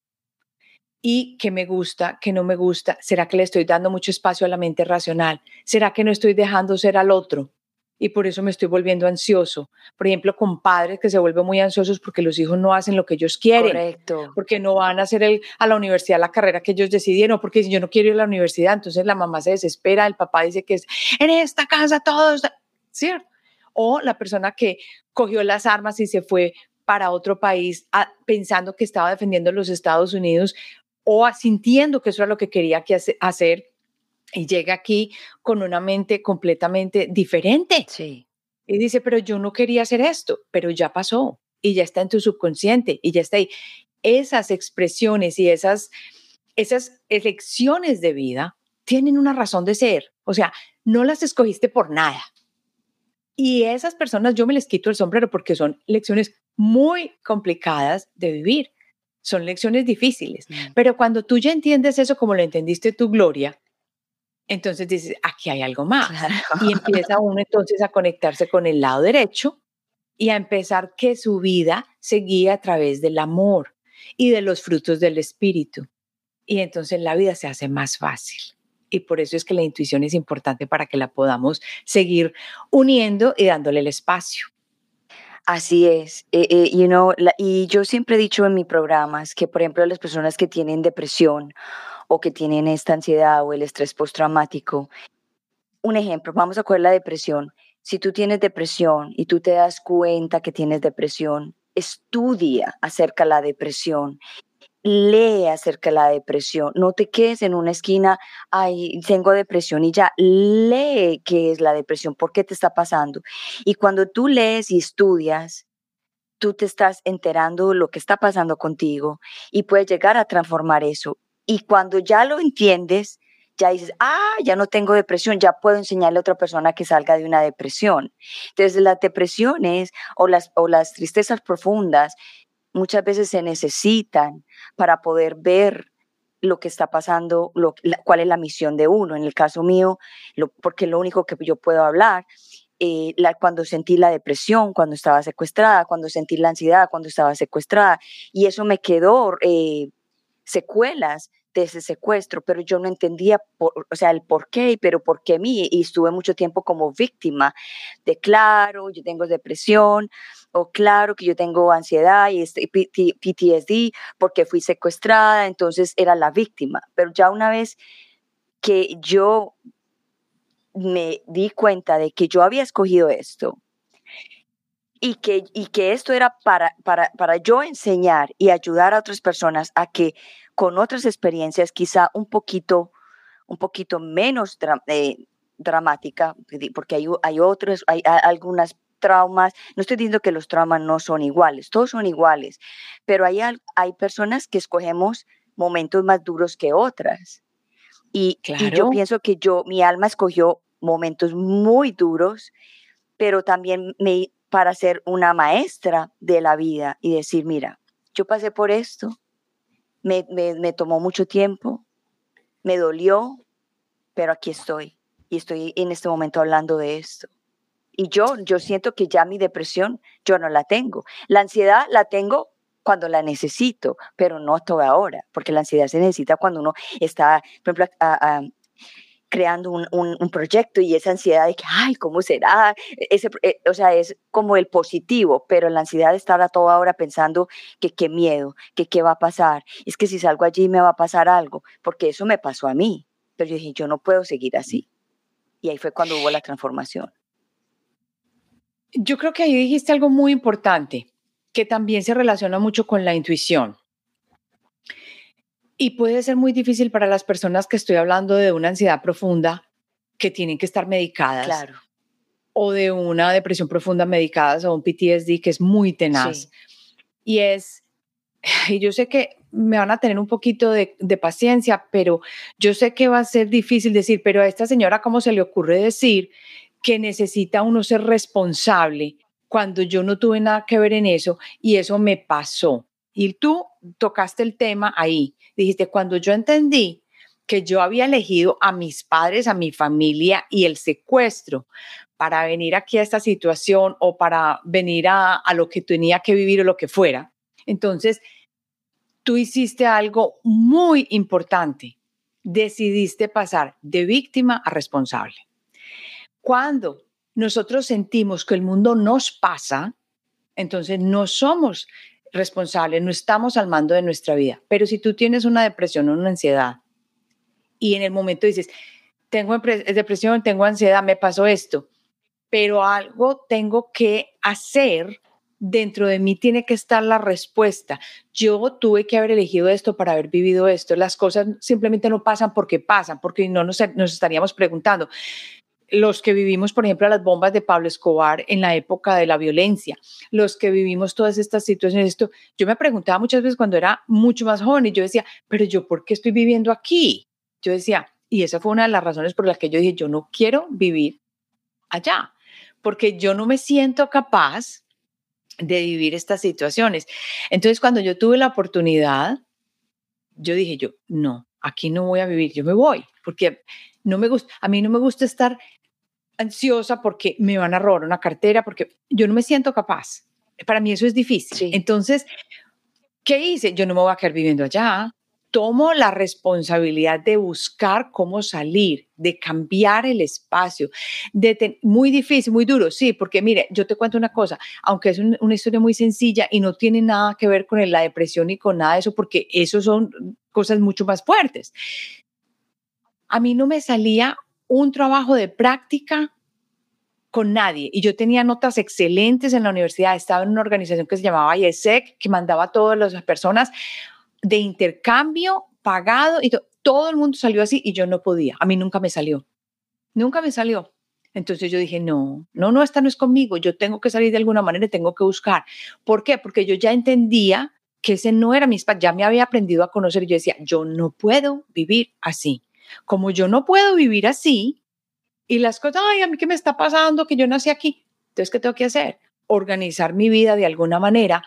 y qué me gusta, qué no me gusta, ¿será que le estoy dando mucho espacio a la mente racional? ¿Será que no estoy dejando ser al otro? Y por eso me estoy volviendo ansioso. Por ejemplo, con padres que se vuelven muy ansiosos porque los hijos no hacen lo que ellos quieren. Correcto. Porque no van a hacer el, a la universidad la carrera que ellos decidieron. Porque si yo no quiero ir a la universidad, entonces la mamá se desespera, el papá dice que es en esta casa todos, ¿cierto? O la persona que cogió las armas y se fue para otro país pensando que estaba defendiendo los Estados Unidos o sintiendo que eso era lo que quería que hacer y llega aquí con una mente completamente diferente. Sí. Y dice, pero yo no quería hacer esto, pero ya pasó y ya está en tu subconsciente y ya está ahí. Esas expresiones y esas, esas elecciones de vida tienen una razón de ser. O sea, no las escogiste por nada. Y esas personas yo me les quito el sombrero porque son lecciones muy complicadas de vivir. Son lecciones difíciles. Mm. Pero cuando tú ya entiendes eso como lo entendiste tu Gloria, entonces dices, aquí hay algo más. Y empieza uno entonces a conectarse con el lado derecho y a empezar que su vida se guíe a través del amor y de los frutos del espíritu. Y entonces la vida se hace más fácil. Y por eso es que la intuición es importante para que la podamos seguir uniendo y dándole el espacio. Así es, eh, eh, you know, y yo siempre he dicho en mis programas que, por ejemplo, las personas que tienen depresión o que tienen esta ansiedad o el estrés postraumático, un ejemplo, vamos a coger la depresión. Si tú tienes depresión y tú te das cuenta que tienes depresión, estudia acerca de la depresión lee acerca de la depresión, no te quedes en una esquina, ay, tengo depresión y ya, lee qué es la depresión, por qué te está pasando. Y cuando tú lees y estudias, tú te estás enterando de lo que está pasando contigo y puedes llegar a transformar eso. Y cuando ya lo entiendes, ya dices, ah, ya no tengo depresión, ya puedo enseñarle a otra persona que salga de una depresión. Entonces, las depresiones o las, o las tristezas profundas muchas veces se necesitan para poder ver lo que está pasando, lo, cuál es la misión de uno. En el caso mío, lo, porque lo único que yo puedo hablar, eh, la, cuando sentí la depresión, cuando estaba secuestrada, cuando sentí la ansiedad, cuando estaba secuestrada, y eso me quedó eh, secuelas de ese secuestro, pero yo no entendía, o sea, el por qué, pero por qué mí, y estuve mucho tiempo como víctima de, claro, yo tengo depresión, o claro que yo tengo ansiedad y este, PTSD porque fui secuestrada, entonces era la víctima, pero ya una vez que yo me di cuenta de que yo había escogido esto, y que, y que esto era para, para, para yo enseñar y ayudar a otras personas a que con otras experiencias, quizá un poquito, un poquito menos eh, dramática, porque hay, hay otros, hay, algunas traumas, no estoy diciendo que los traumas no son iguales, todos son iguales, pero hay, hay personas que escogemos momentos más duros que otras. Y, y, yo pienso que yo, mi alma escogió momentos muy duros, pero también me, para ser una maestra de la vida y decir, mira, yo pasé por esto, me, me, tomó mucho tiempo, me dolió, pero aquí estoy y estoy en este momento hablando de esto. Y yo, yo siento que ya mi depresión, yo no la tengo. La ansiedad la tengo cuando la necesito, pero no toda ahora, porque la ansiedad se necesita cuando uno está, por ejemplo, creando un, un, proyecto y esa ansiedad de que, ay, ¿cómo será? Ese, eh, o sea, es como el positivo, pero la ansiedad de estar a toda hora pensando que qué miedo, que qué va a pasar, es que si salgo allí me va a pasar algo, porque eso me pasó a mí, pero yo dije, yo no puedo seguir así. Y ahí fue cuando hubo la transformación. Yo creo que ahí dijiste algo muy importante, que también se relaciona mucho con la intuición. Y puede ser muy difícil para las personas que estoy hablando de una ansiedad profunda que tienen que estar medicadas. Claro. O de una depresión profunda medicadas o un PTSD que es muy tenaz. Y es, y yo sé que me van a tener un poquito de, de, paciencia, pero yo sé que va a ser difícil decir, pero a esta señora, ¿cómo se le ocurre decir que necesita uno ser responsable cuando yo no tuve nada que ver en eso y eso me pasó? Y tú tocaste el tema ahí. Dijiste, cuando yo entendí que yo había elegido a mis padres, a mi familia y el secuestro para venir aquí a esta situación o para venir a, a lo que tenía que vivir o lo que fuera, entonces tú hiciste algo muy importante. Decidiste pasar de víctima a responsable. Cuando nosotros sentimos que el mundo nos pasa, entonces no somos responsable, no estamos al mando de nuestra vida. Pero si tú tienes una depresión o una ansiedad y en el momento dices, tengo depresión, tengo ansiedad, me pasó esto, pero algo tengo que hacer, dentro de mí tiene que estar la respuesta. Yo tuve que haber elegido esto para haber vivido esto. Las cosas simplemente no pasan porque pasan, porque no nos, nos estaríamos preguntando, los que vivimos, por ejemplo, las bombas de Pablo Escobar en la época de la violencia, los que vivimos todas estas situaciones, esto, yo me preguntaba muchas veces cuando era mucho más joven y yo decía, pero yo, ¿por qué estoy viviendo aquí? Yo decía, y esa fue una de las razones por las que yo dije, yo no quiero vivir allá, porque yo no me siento capaz de vivir estas situaciones. Entonces, cuando yo tuve la oportunidad, yo dije, yo, no, aquí no voy a vivir, yo me voy, porque no me gusta, a mí no me gusta estar ansiosa porque me van a robar una cartera, porque yo no me siento capaz. Para mí eso es difícil. Entonces, ¿qué hice? Yo no me voy a quedar viviendo allá. Tomo la responsabilidad de buscar cómo salir, de cambiar el espacio, de muy difícil, muy duro, sí, porque mire, yo te cuento una cosa, aunque es una historia muy sencilla y no tiene nada que ver con la depresión y con nada de eso, porque eso son cosas mucho más fuertes. A mí no me salía un trabajo de práctica con nadie. Y yo tenía notas excelentes en la universidad. Estaba en una organización que se llamaba IESEC, que mandaba a todas las personas de intercambio pagado y todo el mundo salió así y yo no podía. A mí nunca me salió. Nunca me salió. Entonces yo dije, no, no, no, esta no es conmigo. Yo tengo que salir de alguna manera y tengo que buscar. ¿Por qué? Porque yo ya entendía que ese no era mi espacio. Ya me había aprendido a conocer. Yo decía, yo no puedo vivir así. Como yo no puedo vivir así, y las cosas, ay, a mí qué me está pasando, que yo nací aquí. Entonces, ¿qué tengo que hacer? Organizar mi vida de alguna manera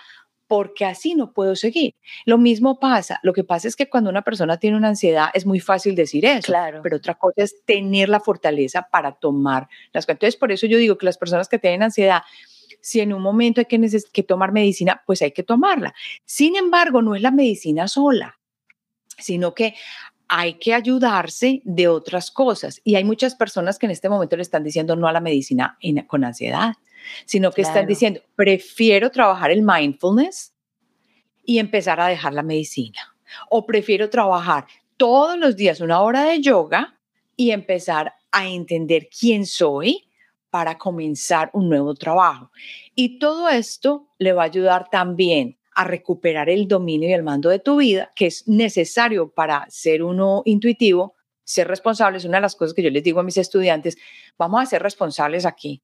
porque así no puedo seguir. Lo mismo pasa, lo que pasa es que cuando una persona tiene una ansiedad es muy fácil decir eso, claro. pero otra cosa es tener la fortaleza para tomar las cosas. Entonces, por eso yo digo que las personas que tienen ansiedad, si en un momento hay que, que tomar medicina, pues hay que tomarla. Sin embargo, no es la medicina sola, sino que hay que ayudarse de otras cosas. Y hay muchas personas que en este momento le están diciendo no a la medicina con ansiedad, sino que están diciendo, prefiero trabajar el mindfulness y empezar a dejar la medicina. O prefiero trabajar todos los días una hora de yoga y empezar a entender quién soy para comenzar un nuevo trabajo. Y todo esto le va a ayudar también a recuperar el dominio y el mando de tu vida, que es necesario para ser uno intuitivo, ser responsable. Es una de las cosas que yo les digo a mis estudiantes, vamos a ser responsables aquí.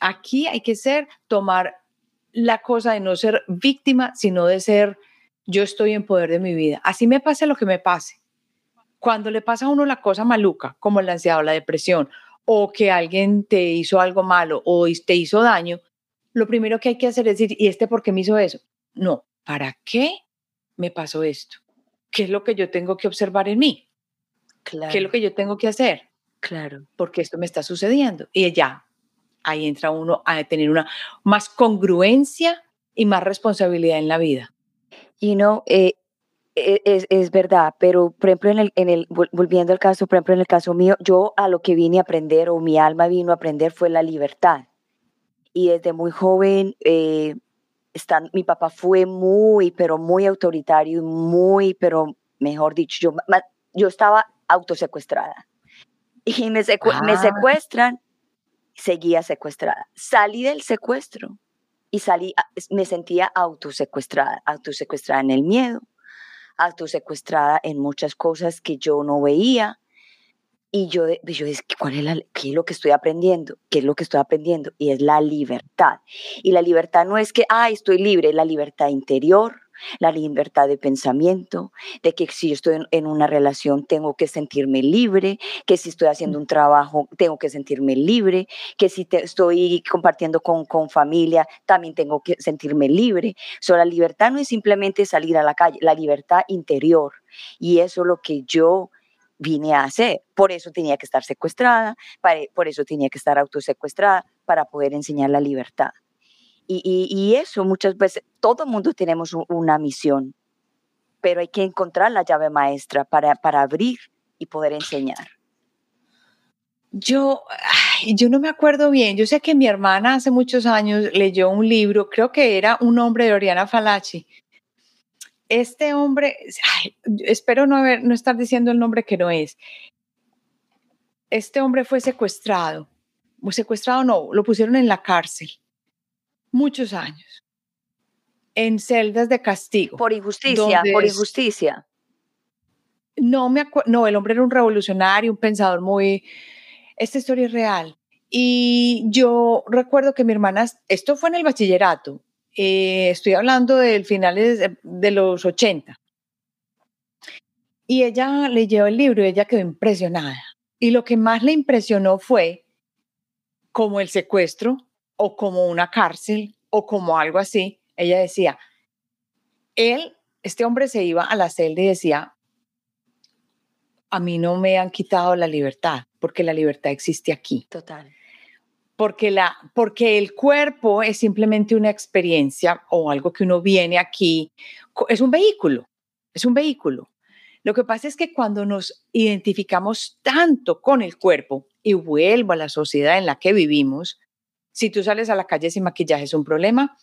Aquí hay que ser, tomar la cosa de no ser víctima, sino de ser, yo estoy en poder de mi vida. Así me pase lo que me pase. Cuando le pasa a uno la cosa maluca, como la ansiedad la depresión, o que alguien te hizo algo malo o te hizo daño, lo primero que hay que hacer es decir, ¿y este por qué me hizo eso? No, ¿para qué me pasó esto? ¿Qué es lo que yo tengo que observar en mí? ¿Qué es lo que yo tengo que hacer? Claro. Porque esto me está sucediendo. Y ya, ahí entra uno a tener una más congruencia y más responsabilidad en la vida. Y no, eh, e, es, es, verdad, pero por ejemplo, en el, en el, volviendo al caso, por ejemplo, en el caso mío, yo a lo que vine a aprender o mi alma vino a aprender fue la libertad y desde muy joven eh, mi papá fue muy, pero muy autoritario y muy, pero mejor dicho, yo, yo estaba autosecuestrada. Y me, me ah. secuestran, seguía secuestrada. Salí del secuestro y salí, me sentía autosecuestrada, autosecuestrada en el miedo, autosecuestrada en muchas cosas que yo no veía, y yo, yo es ¿cuál es, la, qué es lo que estoy aprendiendo? ¿Qué es lo que estoy aprendiendo? Y es la libertad. Y la libertad no es que, ah, estoy libre, la libertad interior, la libertad de pensamiento, de que si yo estoy en, una relación tengo que sentirme libre, que si estoy haciendo un trabajo tengo que sentirme libre, que si te, estoy compartiendo con, con, familia también tengo que sentirme libre. So, la libertad no es simplemente salir a la calle, la libertad interior. Y eso es lo que yo vine a hacer. Por eso tenía que estar secuestrada, por eso tenía que estar autosecuestrada, para poder enseñar la libertad. Y, eso muchas veces, todo mundo tenemos una misión, pero hay que encontrar la llave maestra para, para abrir y poder enseñar. Yo, yo no me acuerdo bien. Yo sé que mi hermana hace muchos años leyó un libro, creo que era Un hombre de Oriana Falachi, este hombre, espero no, haber, no estar diciendo el nombre que no es, este hombre fue secuestrado, secuestrado no, lo pusieron en la cárcel muchos años, en celdas de castigo. Por injusticia, por injusticia. No me acuerdo, no, el hombre era un revolucionario, un pensador muy, esta historia es real. Y yo recuerdo que mi hermana, esto fue en el bachillerato, eh, estoy hablando del finales de, los 80. Y ella leyó el libro y ella quedó impresionada. Y lo que más le impresionó fue como el secuestro o como una cárcel o como algo así. Ella decía, él, este hombre se iba a la celda y decía, a mí no me han quitado la libertad, porque la libertad existe aquí. Total porque, la, porque el cuerpo es simplemente una experiencia o algo que uno viene aquí, es un vehículo, es un vehículo. Lo que pasa es que cuando nos identificamos tanto con el cuerpo, y vuelvo a la sociedad en la que vivimos, si tú sales a la calle sin maquillaje es un problema,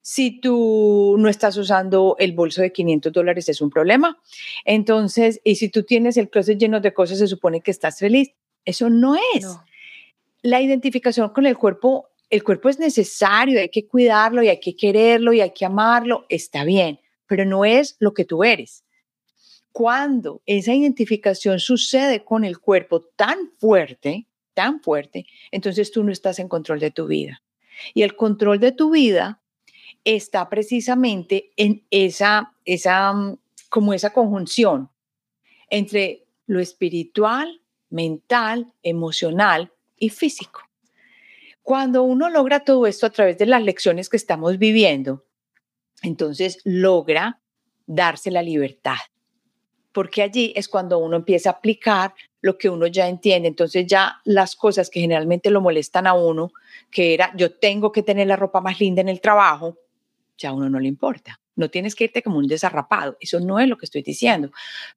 si tú no estás usando el bolso de 500 dólares es un problema. Entonces, y si tú tienes el closet lleno de cosas, se supone que estás feliz. Eso no es. La identificación con el cuerpo, el cuerpo es necesario, hay que cuidarlo y hay que quererlo y hay que amarlo, está bien, pero no es lo que tú eres. Cuando esa identificación sucede con el cuerpo tan fuerte, tan fuerte, entonces tú no estás en control de tu vida. Y el control de tu vida está precisamente en esa, esa, mm, como esa conjunción entre lo espiritual, mental, emocional y físico. Cuando uno logra todo esto a través de las lecciones que estamos viviendo, entonces logra darse la libertad, porque allí es cuando uno empieza a aplicar lo que uno ya entiende. Entonces ya las cosas que generalmente lo molestan a uno, que era yo tengo que tener la ropa más linda en el trabajo, ya a uno no le importa. No tienes que irte como un desarrapado, eso no es lo que estoy diciendo.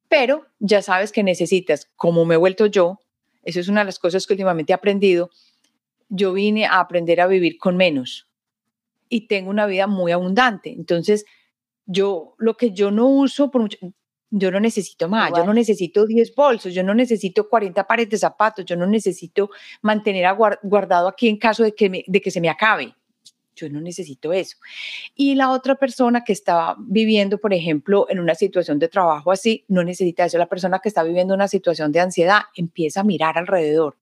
Pero ya sabes que necesitas, como me he vuelto yo, eso es una de las cosas que últimamente he aprendido, yo vine a aprender a vivir con menos y tengo una vida muy abundante. Entonces, yo lo que yo no uso por mucho, yo no necesito más, yo no necesito 10 bolsos, yo no necesito 40 pares de zapatos, yo no necesito mantener guardado aquí en caso de que, de que se me acabe. Yo no necesito eso. Y la otra persona que está viviendo, por ejemplo, en una situación de trabajo así, no necesita eso. La persona que está viviendo una situación de ansiedad empieza a mirar alrededor.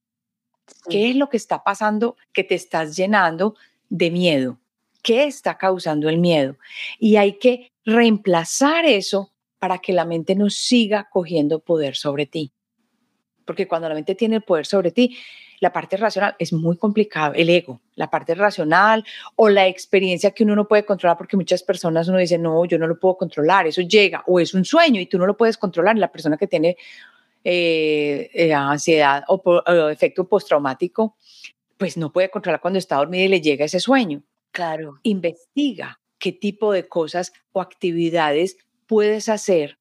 ¿Qué es lo que está pasando que te estás llenando de miedo? ¿Qué está causando el miedo? Y hay que reemplazar eso para que la mente no siga cogiendo poder sobre ti. Porque cuando la mente tiene el poder sobre ti, la parte racional es muy complicado, el ego, la parte racional o la experiencia que uno no puede controlar, porque muchas personas uno dice, no, yo no lo puedo controlar, eso llega, o es un sueño y tú no lo puedes controlar. La persona que tiene eh, eh, ansiedad o, o efecto postraumático, pues no puede controlar cuando está dormida y le llega ese sueño. Claro. Investiga qué tipo de cosas o actividades puedes hacer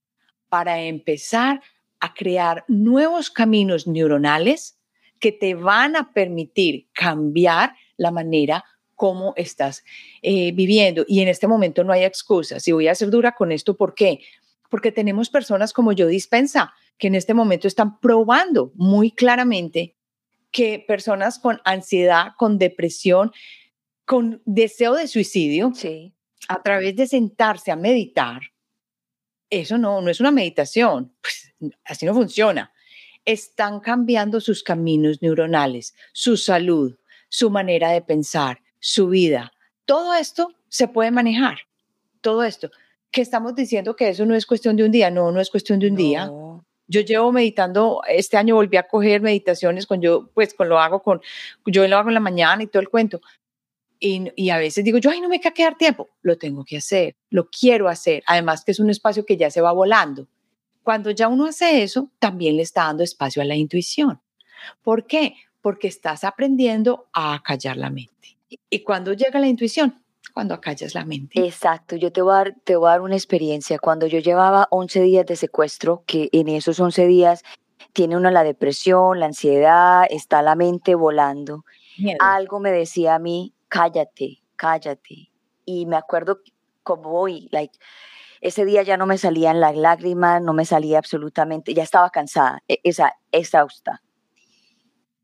para empezar a crear nuevos caminos neuronales que te van a permitir cambiar la manera como estás eh, viviendo. Y en este momento no hay excusas. Y voy a ser dura con esto, ¿por qué? Porque tenemos personas como yo dispensa, que en este momento están probando muy claramente que personas con ansiedad, con depresión, con deseo de suicidio, sí. a través de sentarse a meditar, eso no, no es una meditación, pues, así no funciona. Están cambiando sus caminos neuronales, su salud, su manera de pensar, su vida. Todo esto se puede manejar, todo esto. Que estamos diciendo que eso no es cuestión de un día, no, no es cuestión de un día. Yo llevo meditando, este año volví a coger meditaciones con yo, pues con lo hago con, yo lo hago en la mañana y todo el cuento, y, a veces digo yo, ay, no me queda quedar tiempo. Lo tengo que hacer, lo quiero hacer. Además que es un espacio que ya se va volando. Cuando ya uno hace eso, también le está dando espacio a la intuición. ¿Por qué? Porque estás aprendiendo a callar la mente. ¿Y cuando llega la intuición? Cuando acallas la mente. Exacto, yo te voy, a dar, te voy a dar una experiencia. Cuando yo llevaba 11 días de secuestro, que en esos 11 días tiene uno la depresión, la ansiedad, está la mente volando. Algo me decía a mí, cállate, cállate. Y me acuerdo como hoy, like, ese día ya no me salían las lágrimas, no me salía absolutamente, ya estaba cansada, e, esa, exhausta.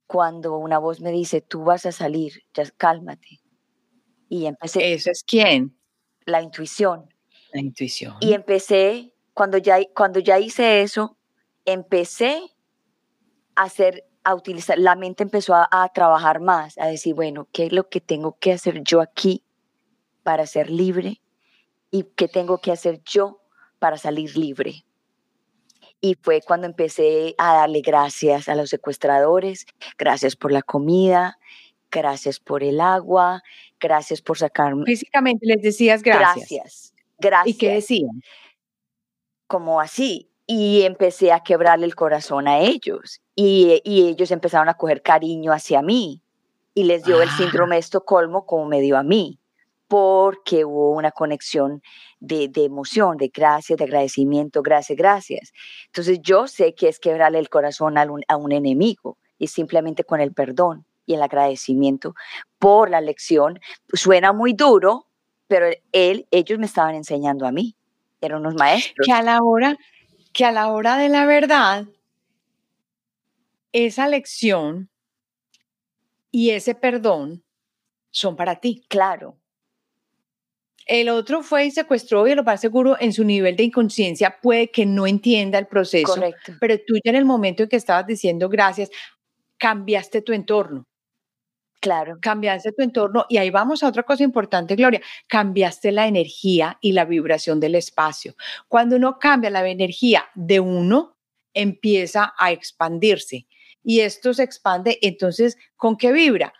Cuando una voz me dice, tú vas a salir, ya cálmate. Y empecé. ¿Eso es quién? La intuición. La intuición. Y empecé, cuando ya, cuando ya hice eso, empecé a hacer a utilizar, la mente empezó a, trabajar más, a decir, bueno, ¿qué es lo que tengo que hacer yo aquí para ser libre? ¿Y qué tengo que hacer yo para salir libre? Y fue cuando empecé a darle gracias a los secuestradores, gracias por la comida, gracias por el agua, gracias por sacarme. Físicamente les decías gracias. Gracias, gracias. ¿Y qué decían? Como así. Y empecé a quebrarle el corazón a ellos y, ellos empezaron a coger cariño hacia mí y les dio el síndrome de Estocolmo como me dio a mí, porque hubo una conexión de, emoción, de gracias, de agradecimiento, gracias, gracias. Entonces yo sé que es quebrarle el corazón a un, a un enemigo y simplemente con el perdón y el agradecimiento por la lección. Suena muy duro, pero él, ellos me estaban enseñando a mí, eran unos maestros. Que a la hora, que a la hora de la verdad, esa lección y ese perdón son para ti. Claro. El otro fue y secuestró y lo más seguro en su nivel de inconsciencia puede que no entienda el proceso. Correcto. Pero tú ya en el momento en que estabas diciendo gracias, cambiaste tu entorno. Claro. Cambiaste tu entorno y ahí vamos a otra cosa importante, Gloria. Cambiaste la energía y la vibración del espacio. Cuando uno cambia la energía de uno, empieza a expandirse y esto se expande, entonces, ¿con qué vibra?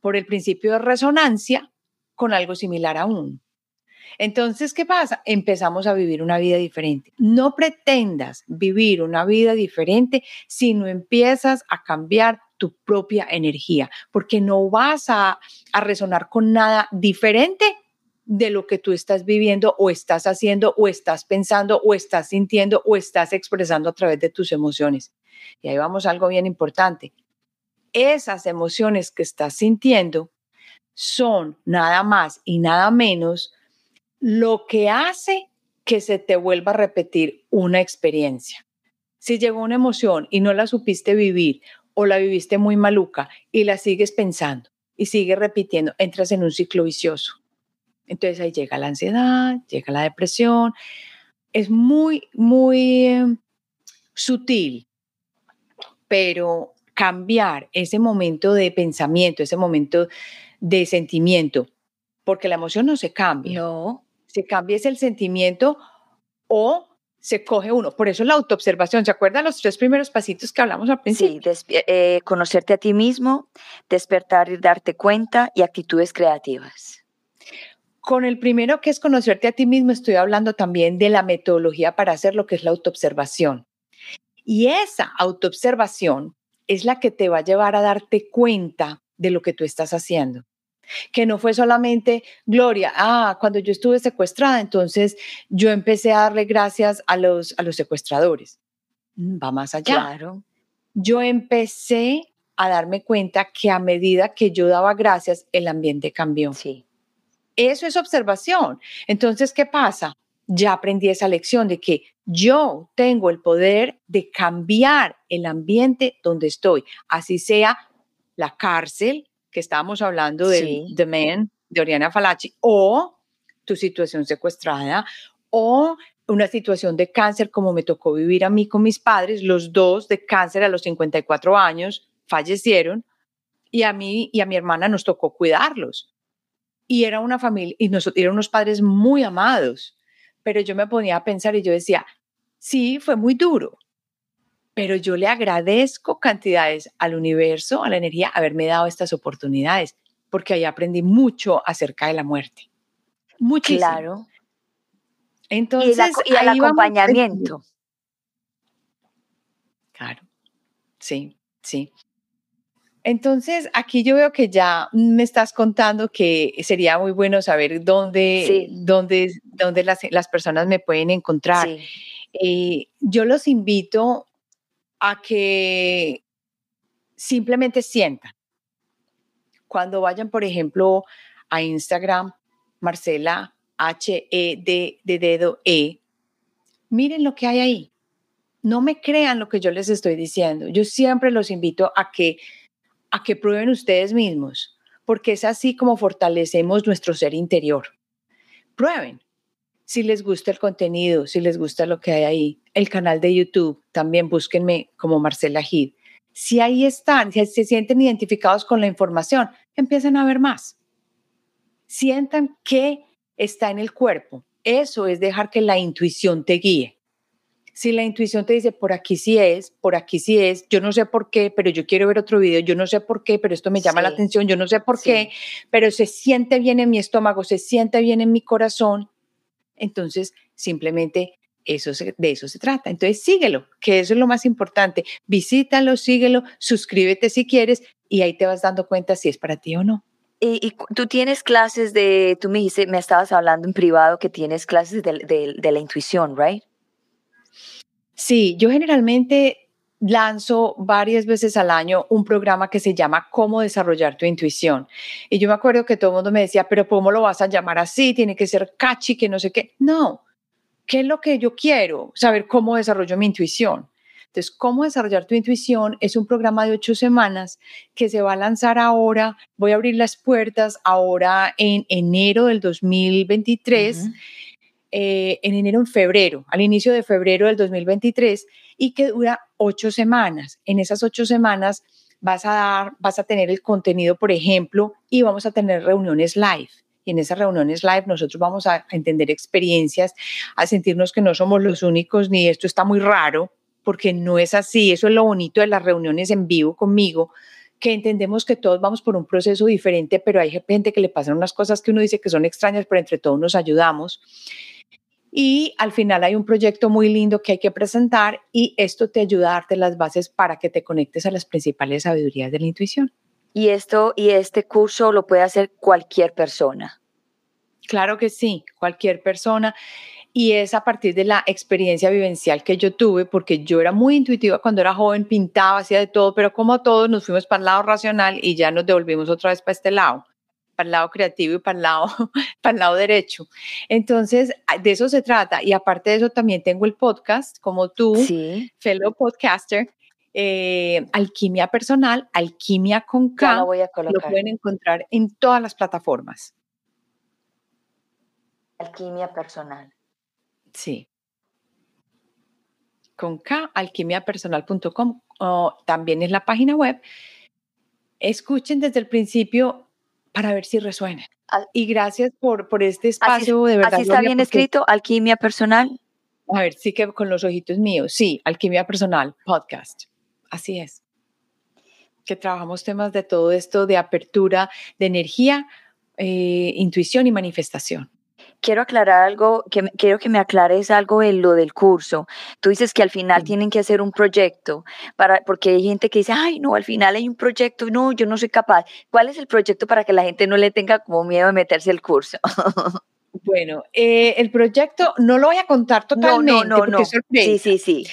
Por el principio de resonancia con algo similar a uno. Entonces, ¿qué pasa? Empezamos a vivir una vida diferente. No pretendas vivir una vida diferente si no empiezas a cambiar tu propia energía, porque no vas a, a resonar con nada diferente de lo que tú estás viviendo o estás haciendo o estás pensando o estás sintiendo o estás expresando a través de tus emociones. Y ahí vamos a algo bien importante. Esas emociones que estás sintiendo son nada más y nada menos lo que hace que se te vuelva a repetir una experiencia. Si llegó una emoción y no la supiste vivir o la viviste muy maluca y la sigues pensando y sigues repitiendo, entras en un ciclo vicioso. Entonces ahí llega la ansiedad, llega la depresión. Es muy, muy eh, sutil, pero cambiar ese momento de pensamiento, ese momento de sentimiento, porque la emoción no se cambia. No. Se cambia es el sentimiento o se coge uno. Por eso la autoobservación. ¿Se acuerdan los tres primeros pasitos que hablamos al principio? Sí, eh, conocerte a ti mismo, despertar y darte cuenta y actitudes creativas. Con el primero que es conocerte a ti mismo, estoy hablando también de la metodología para hacer lo que es la autoobservación. Y esa autoobservación es la que te va a llevar a darte cuenta de lo que tú estás haciendo. Que no fue solamente, Gloria, ah, cuando yo estuve secuestrada, entonces yo empecé a darle gracias a los, a los secuestradores. Mm, va más allá. Claro. Yo empecé a darme cuenta que a medida que yo daba gracias, el ambiente cambió. Sí. Eso es observación. Entonces, ¿qué pasa? Ya aprendí esa lección de que yo tengo el poder de cambiar el ambiente donde estoy, así sea la cárcel, que estábamos hablando de The Man, de Oriana Falachi, o tu situación secuestrada, o una situación de cáncer como me tocó vivir a mí con mis padres, los dos de cáncer a los 54 años fallecieron y a mí y a mi hermana nos tocó cuidarlos. Y era una familia, y nosotros eran unos padres muy amados, pero yo me ponía a pensar y yo decía, sí, fue muy duro, pero yo le agradezco cantidades al universo, a la energía, haberme dado estas oportunidades, porque ahí aprendí mucho acerca de la muerte. Muchísimo. Claro. Entonces, y, el acompañamiento. Claro, sí, sí. Entonces, aquí yo veo que ya me estás contando que sería muy bueno saber dónde, dónde, dónde las, las, personas me pueden encontrar. Eh, yo los invito a que simplemente sientan. Cuando vayan, por ejemplo, a Instagram, Marcela H-E-D de dedo E, miren lo que hay ahí. No me crean lo que yo les estoy diciendo. Yo siempre los invito a que a que prueben ustedes mismos, porque es así como fortalecemos nuestro ser interior. Prueben. Si les gusta el contenido, si les gusta lo que hay ahí, el canal de YouTube, también búsquenme como Marcela Gid. Si ahí están, si se sienten identificados con la información, empiecen a ver más. Sientan que está en el cuerpo. Eso es dejar que la intuición te guíe. Si la intuición te dice, por aquí sí es, por aquí sí es, yo no sé por qué, pero yo quiero ver otro video, yo no sé por qué, pero esto me llama la atención, yo no sé por qué, pero se siente bien en mi estómago, se siente bien en mi corazón, entonces simplemente eso de eso se trata. Entonces síguelo, que eso es lo más importante. Visítalo, síguelo, suscríbete si quieres y ahí te vas dando cuenta si es para ti o no. Y, tú tienes clases de, tú me dijiste, me estabas hablando en privado que tienes clases de, de la intuición, ¿right? Sí, yo generalmente lanzo varias veces al año un programa que se llama Cómo desarrollar tu intuición. Y yo me acuerdo que todo el mundo me decía, pero ¿cómo lo vas a llamar así? Tiene que ser catchy, que no sé qué. No, ¿qué es lo que yo quiero? Saber cómo desarrollo mi intuición. Entonces, ¿cómo desarrollar tu intuición? Es un programa de ocho semanas que se va a lanzar ahora. Voy a abrir las puertas ahora en enero del 2023. Eh, en enero, en febrero, al inicio de febrero del 2023, y que dura ocho semanas. En esas ocho semanas vas a dar, vas a tener el contenido, por ejemplo, y vamos a tener reuniones live. Y en esas reuniones live nosotros vamos a entender experiencias, a sentirnos que no somos los únicos, ni esto está muy raro, porque no es así. Eso es lo bonito de las reuniones en vivo conmigo, que entendemos que todos vamos por un proceso diferente, pero hay gente que le pasan unas cosas que uno dice que son extrañas, pero entre todos nos ayudamos. Y al final hay un proyecto muy lindo que hay que presentar y esto te ayuda a darte las bases para que te conectes a las principales sabidurías de la intuición. Y esto y este curso lo puede hacer cualquier persona. Claro que sí, cualquier persona. Y es a partir de la experiencia vivencial que yo tuve, porque yo era muy intuitiva cuando era joven, pintaba, hacía de todo, pero como todos nos fuimos para el lado racional y ya nos devolvimos otra vez para este lado para el lado creativo y para el lado, para el lado derecho. Entonces, de eso se trata. Y aparte de eso, también tengo el podcast, como tú, fellow podcaster, eh, Alquimia Personal, Alquimia con K. lo voy a colocar. Lo pueden encontrar en todas las plataformas. Alquimia Personal. Sí. Con K, alquimiapersonal.com. también es la página web. Escuchen desde el principio para ver si resuena. Y gracias por, por este espacio, de verdad. Así está bien escrito, Alquimia Personal. A ver, sí que con los ojitos míos, sí, Alquimia Personal, podcast. Así es. Que trabajamos temas de todo esto, de apertura, de energía, eh, intuición y manifestación quiero aclarar algo, que quiero que me aclares algo en lo del curso. Tú dices que al final tienen que hacer un proyecto, para, porque hay gente que dice, ay, no, al final hay un proyecto, no, yo no soy capaz. ¿Cuál es el proyecto para que la gente no le tenga como miedo de meterse al curso? Bueno, eh, el proyecto no lo voy a contar totalmente no, no, no, porque no. Sí, sí, sí.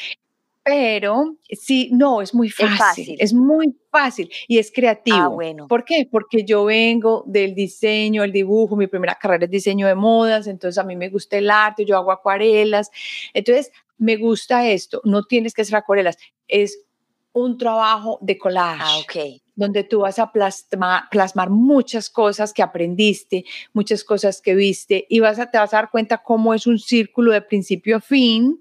Pero sí, no, es muy fácil, es muy fácil y es creativo. Ah, bueno. ¿Por qué? Porque yo vengo del diseño, el dibujo, mi primera carrera es diseño de modas, entonces a mí me gusta el arte, yo hago acuarelas, entonces me gusta esto, no tienes que hacer acuarelas, es un trabajo de collage. Ah, ok. Donde tú vas a plasmar, plasmar muchas cosas que aprendiste, muchas cosas que viste y vas a, te vas a dar cuenta cómo es un círculo de principio a fin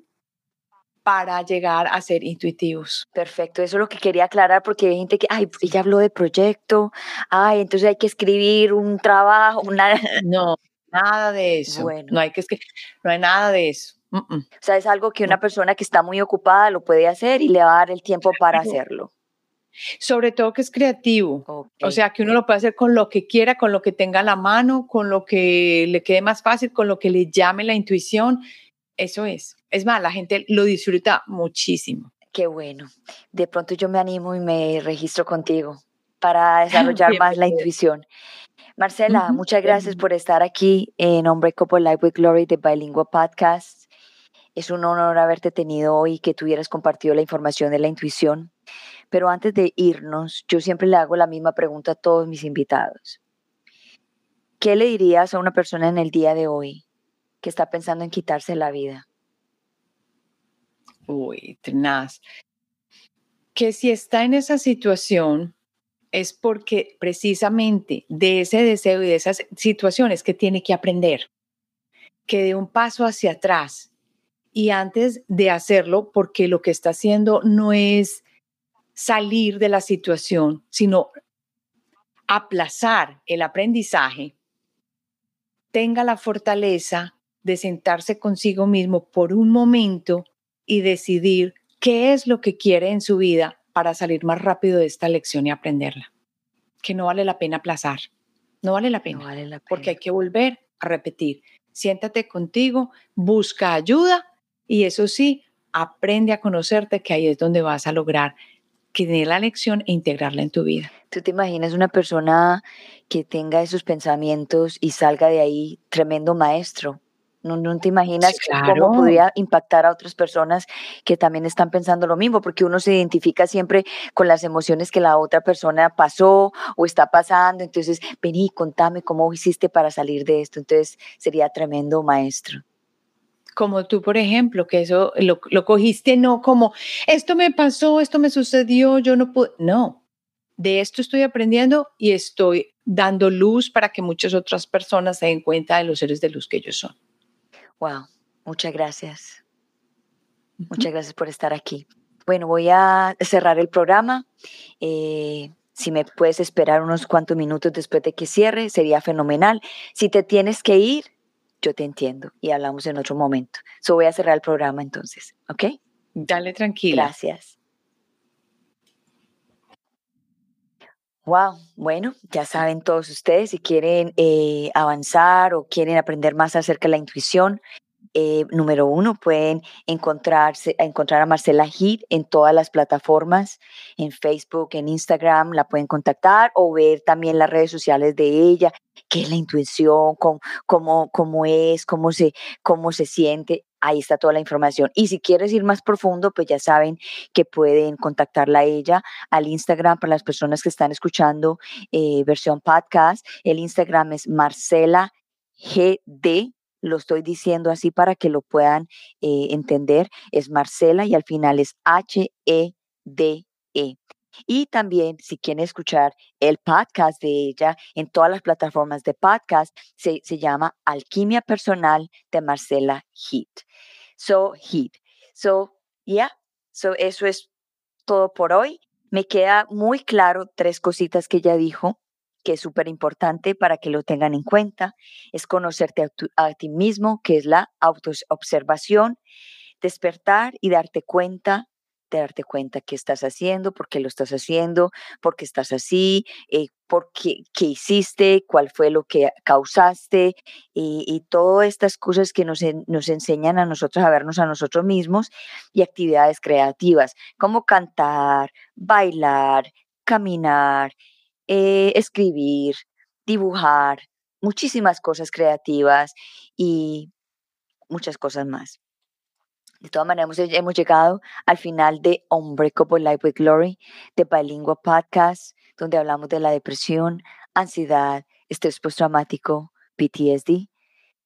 para llegar a ser intuitivos. Perfecto, eso es lo que quería aclarar porque hay gente que, ay, ella habló de proyecto, ay, entonces hay que escribir un trabajo, una... No, nada de eso. Bueno. No hay que escribir, no hay nada de eso. O sea, es algo que una persona que está muy ocupada lo puede hacer y le va a dar el tiempo para hacerlo. Sobre todo que es creativo. O sea, que uno lo puede hacer con lo que quiera, con lo que tenga a la mano, con lo que le quede más fácil, con lo que le llame la intuición eso es. Es más, la gente lo disfruta muchísimo. Qué bueno. De pronto yo me animo y me registro contigo para desarrollar más la intuición. Marcela, muchas gracias por estar aquí en Unbreakable Life with Glory de Bilingual Podcast. Es un honor haberte tenido hoy y que tuvieras compartido la información de la intuición. Pero antes de irnos, yo siempre le hago la misma pregunta a todos mis invitados. ¿Qué le dirías a una persona en el día de hoy que está pensando en quitarse la vida? Uy, tenaz. Que si está en esa situación es porque precisamente de ese deseo y de esas situaciones que tiene que aprender, que dé un paso hacia atrás y antes de hacerlo, porque lo que está haciendo no es salir de la situación, sino aplazar el aprendizaje, tenga la fortaleza de sentarse consigo mismo por un momento y decidir qué es lo que quiere en su vida para salir más rápido de esta lección y aprenderla. Que no vale la pena aplazar. No vale la pena. vale la pena. Porque hay que volver a repetir. Siéntate contigo, busca ayuda y eso sí, aprende a conocerte, que ahí es donde vas a lograr tener la lección e integrarla en tu vida. ¿Tú te imaginas una persona que tenga esos pensamientos y salga de ahí tremendo maestro? No, te imaginas cómo podría impactar a otras personas que también están pensando lo mismo, porque uno se identifica siempre con las emociones que la otra persona pasó o está pasando. Entonces, vení, contame cómo hiciste para salir de esto. Entonces, sería tremendo maestro. como tú, por ejemplo, que eso lo, lo, cogiste no como, esto me pasó, esto me sucedió, yo no pude, no, de esto estoy aprendiendo y estoy dando luz para que muchas otras personas se den cuenta de los seres de luz que ellos son. Wow, muchas gracias. Muchas gracias por estar aquí. Bueno, voy a cerrar el programa. Eh, si me puedes esperar unos cuantos minutos después de que cierre, sería fenomenal. Si te tienes que ir, yo te entiendo y hablamos en otro momento. So voy a cerrar el programa entonces, ¿ok? Dale tranquila. Gracias. Wow, bueno, ya saben todos ustedes si quieren eh, avanzar o quieren aprender más acerca de la intuición, eh, número uno, pueden encontrarse, encontrar a Marcela Heath en todas las plataformas, en Facebook, en Instagram, la pueden contactar o ver también las redes sociales de ella, qué es la intuición, cómo, cómo, cómo es, cómo se, cómo se siente. Ahí está toda la información. Y si quieres ir más profundo, pues ya saben que pueden contactarla a ella al Instagram para las personas que están escuchando eh, versión podcast. El Instagram es Marcela GD lo estoy diciendo así para que lo puedan eh, entender, es Marcela y al final es H-E-D-E. -E. Y también, si quieren escuchar el podcast de ella en todas las plataformas de podcast, se, llama Alquimia Personal de Marcela Heat. So, Heat. So, yeah. So, eso es todo por hoy. Me queda muy claro tres cositas que ella dijo que es súper importante para que lo tengan en cuenta, es conocerte a, ti mismo, que es la autoobservación, despertar y darte cuenta darte cuenta qué estás haciendo, por qué lo estás haciendo, por qué estás así, eh, por qué, hiciste, cuál fue lo que causaste y, todas estas cosas que nos, nos enseñan a nosotros a vernos a nosotros mismos y actividades creativas como cantar, bailar, caminar, eh, escribir, dibujar, muchísimas cosas creativas y muchas cosas más. De todas maneras, hemos, llegado al final de Unbreakable Life with Glory, de Bilingua Podcast, donde hablamos de la depresión, ansiedad, estrés postraumático, PTSD,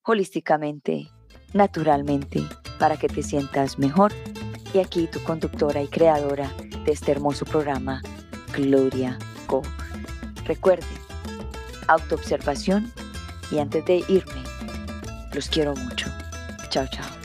holísticamente, naturalmente, para que te sientas mejor. Y aquí tu conductora y creadora de este hermoso programa, Gloria Go. Recuerden, autoobservación y antes de irme, los quiero mucho. Chao, chao.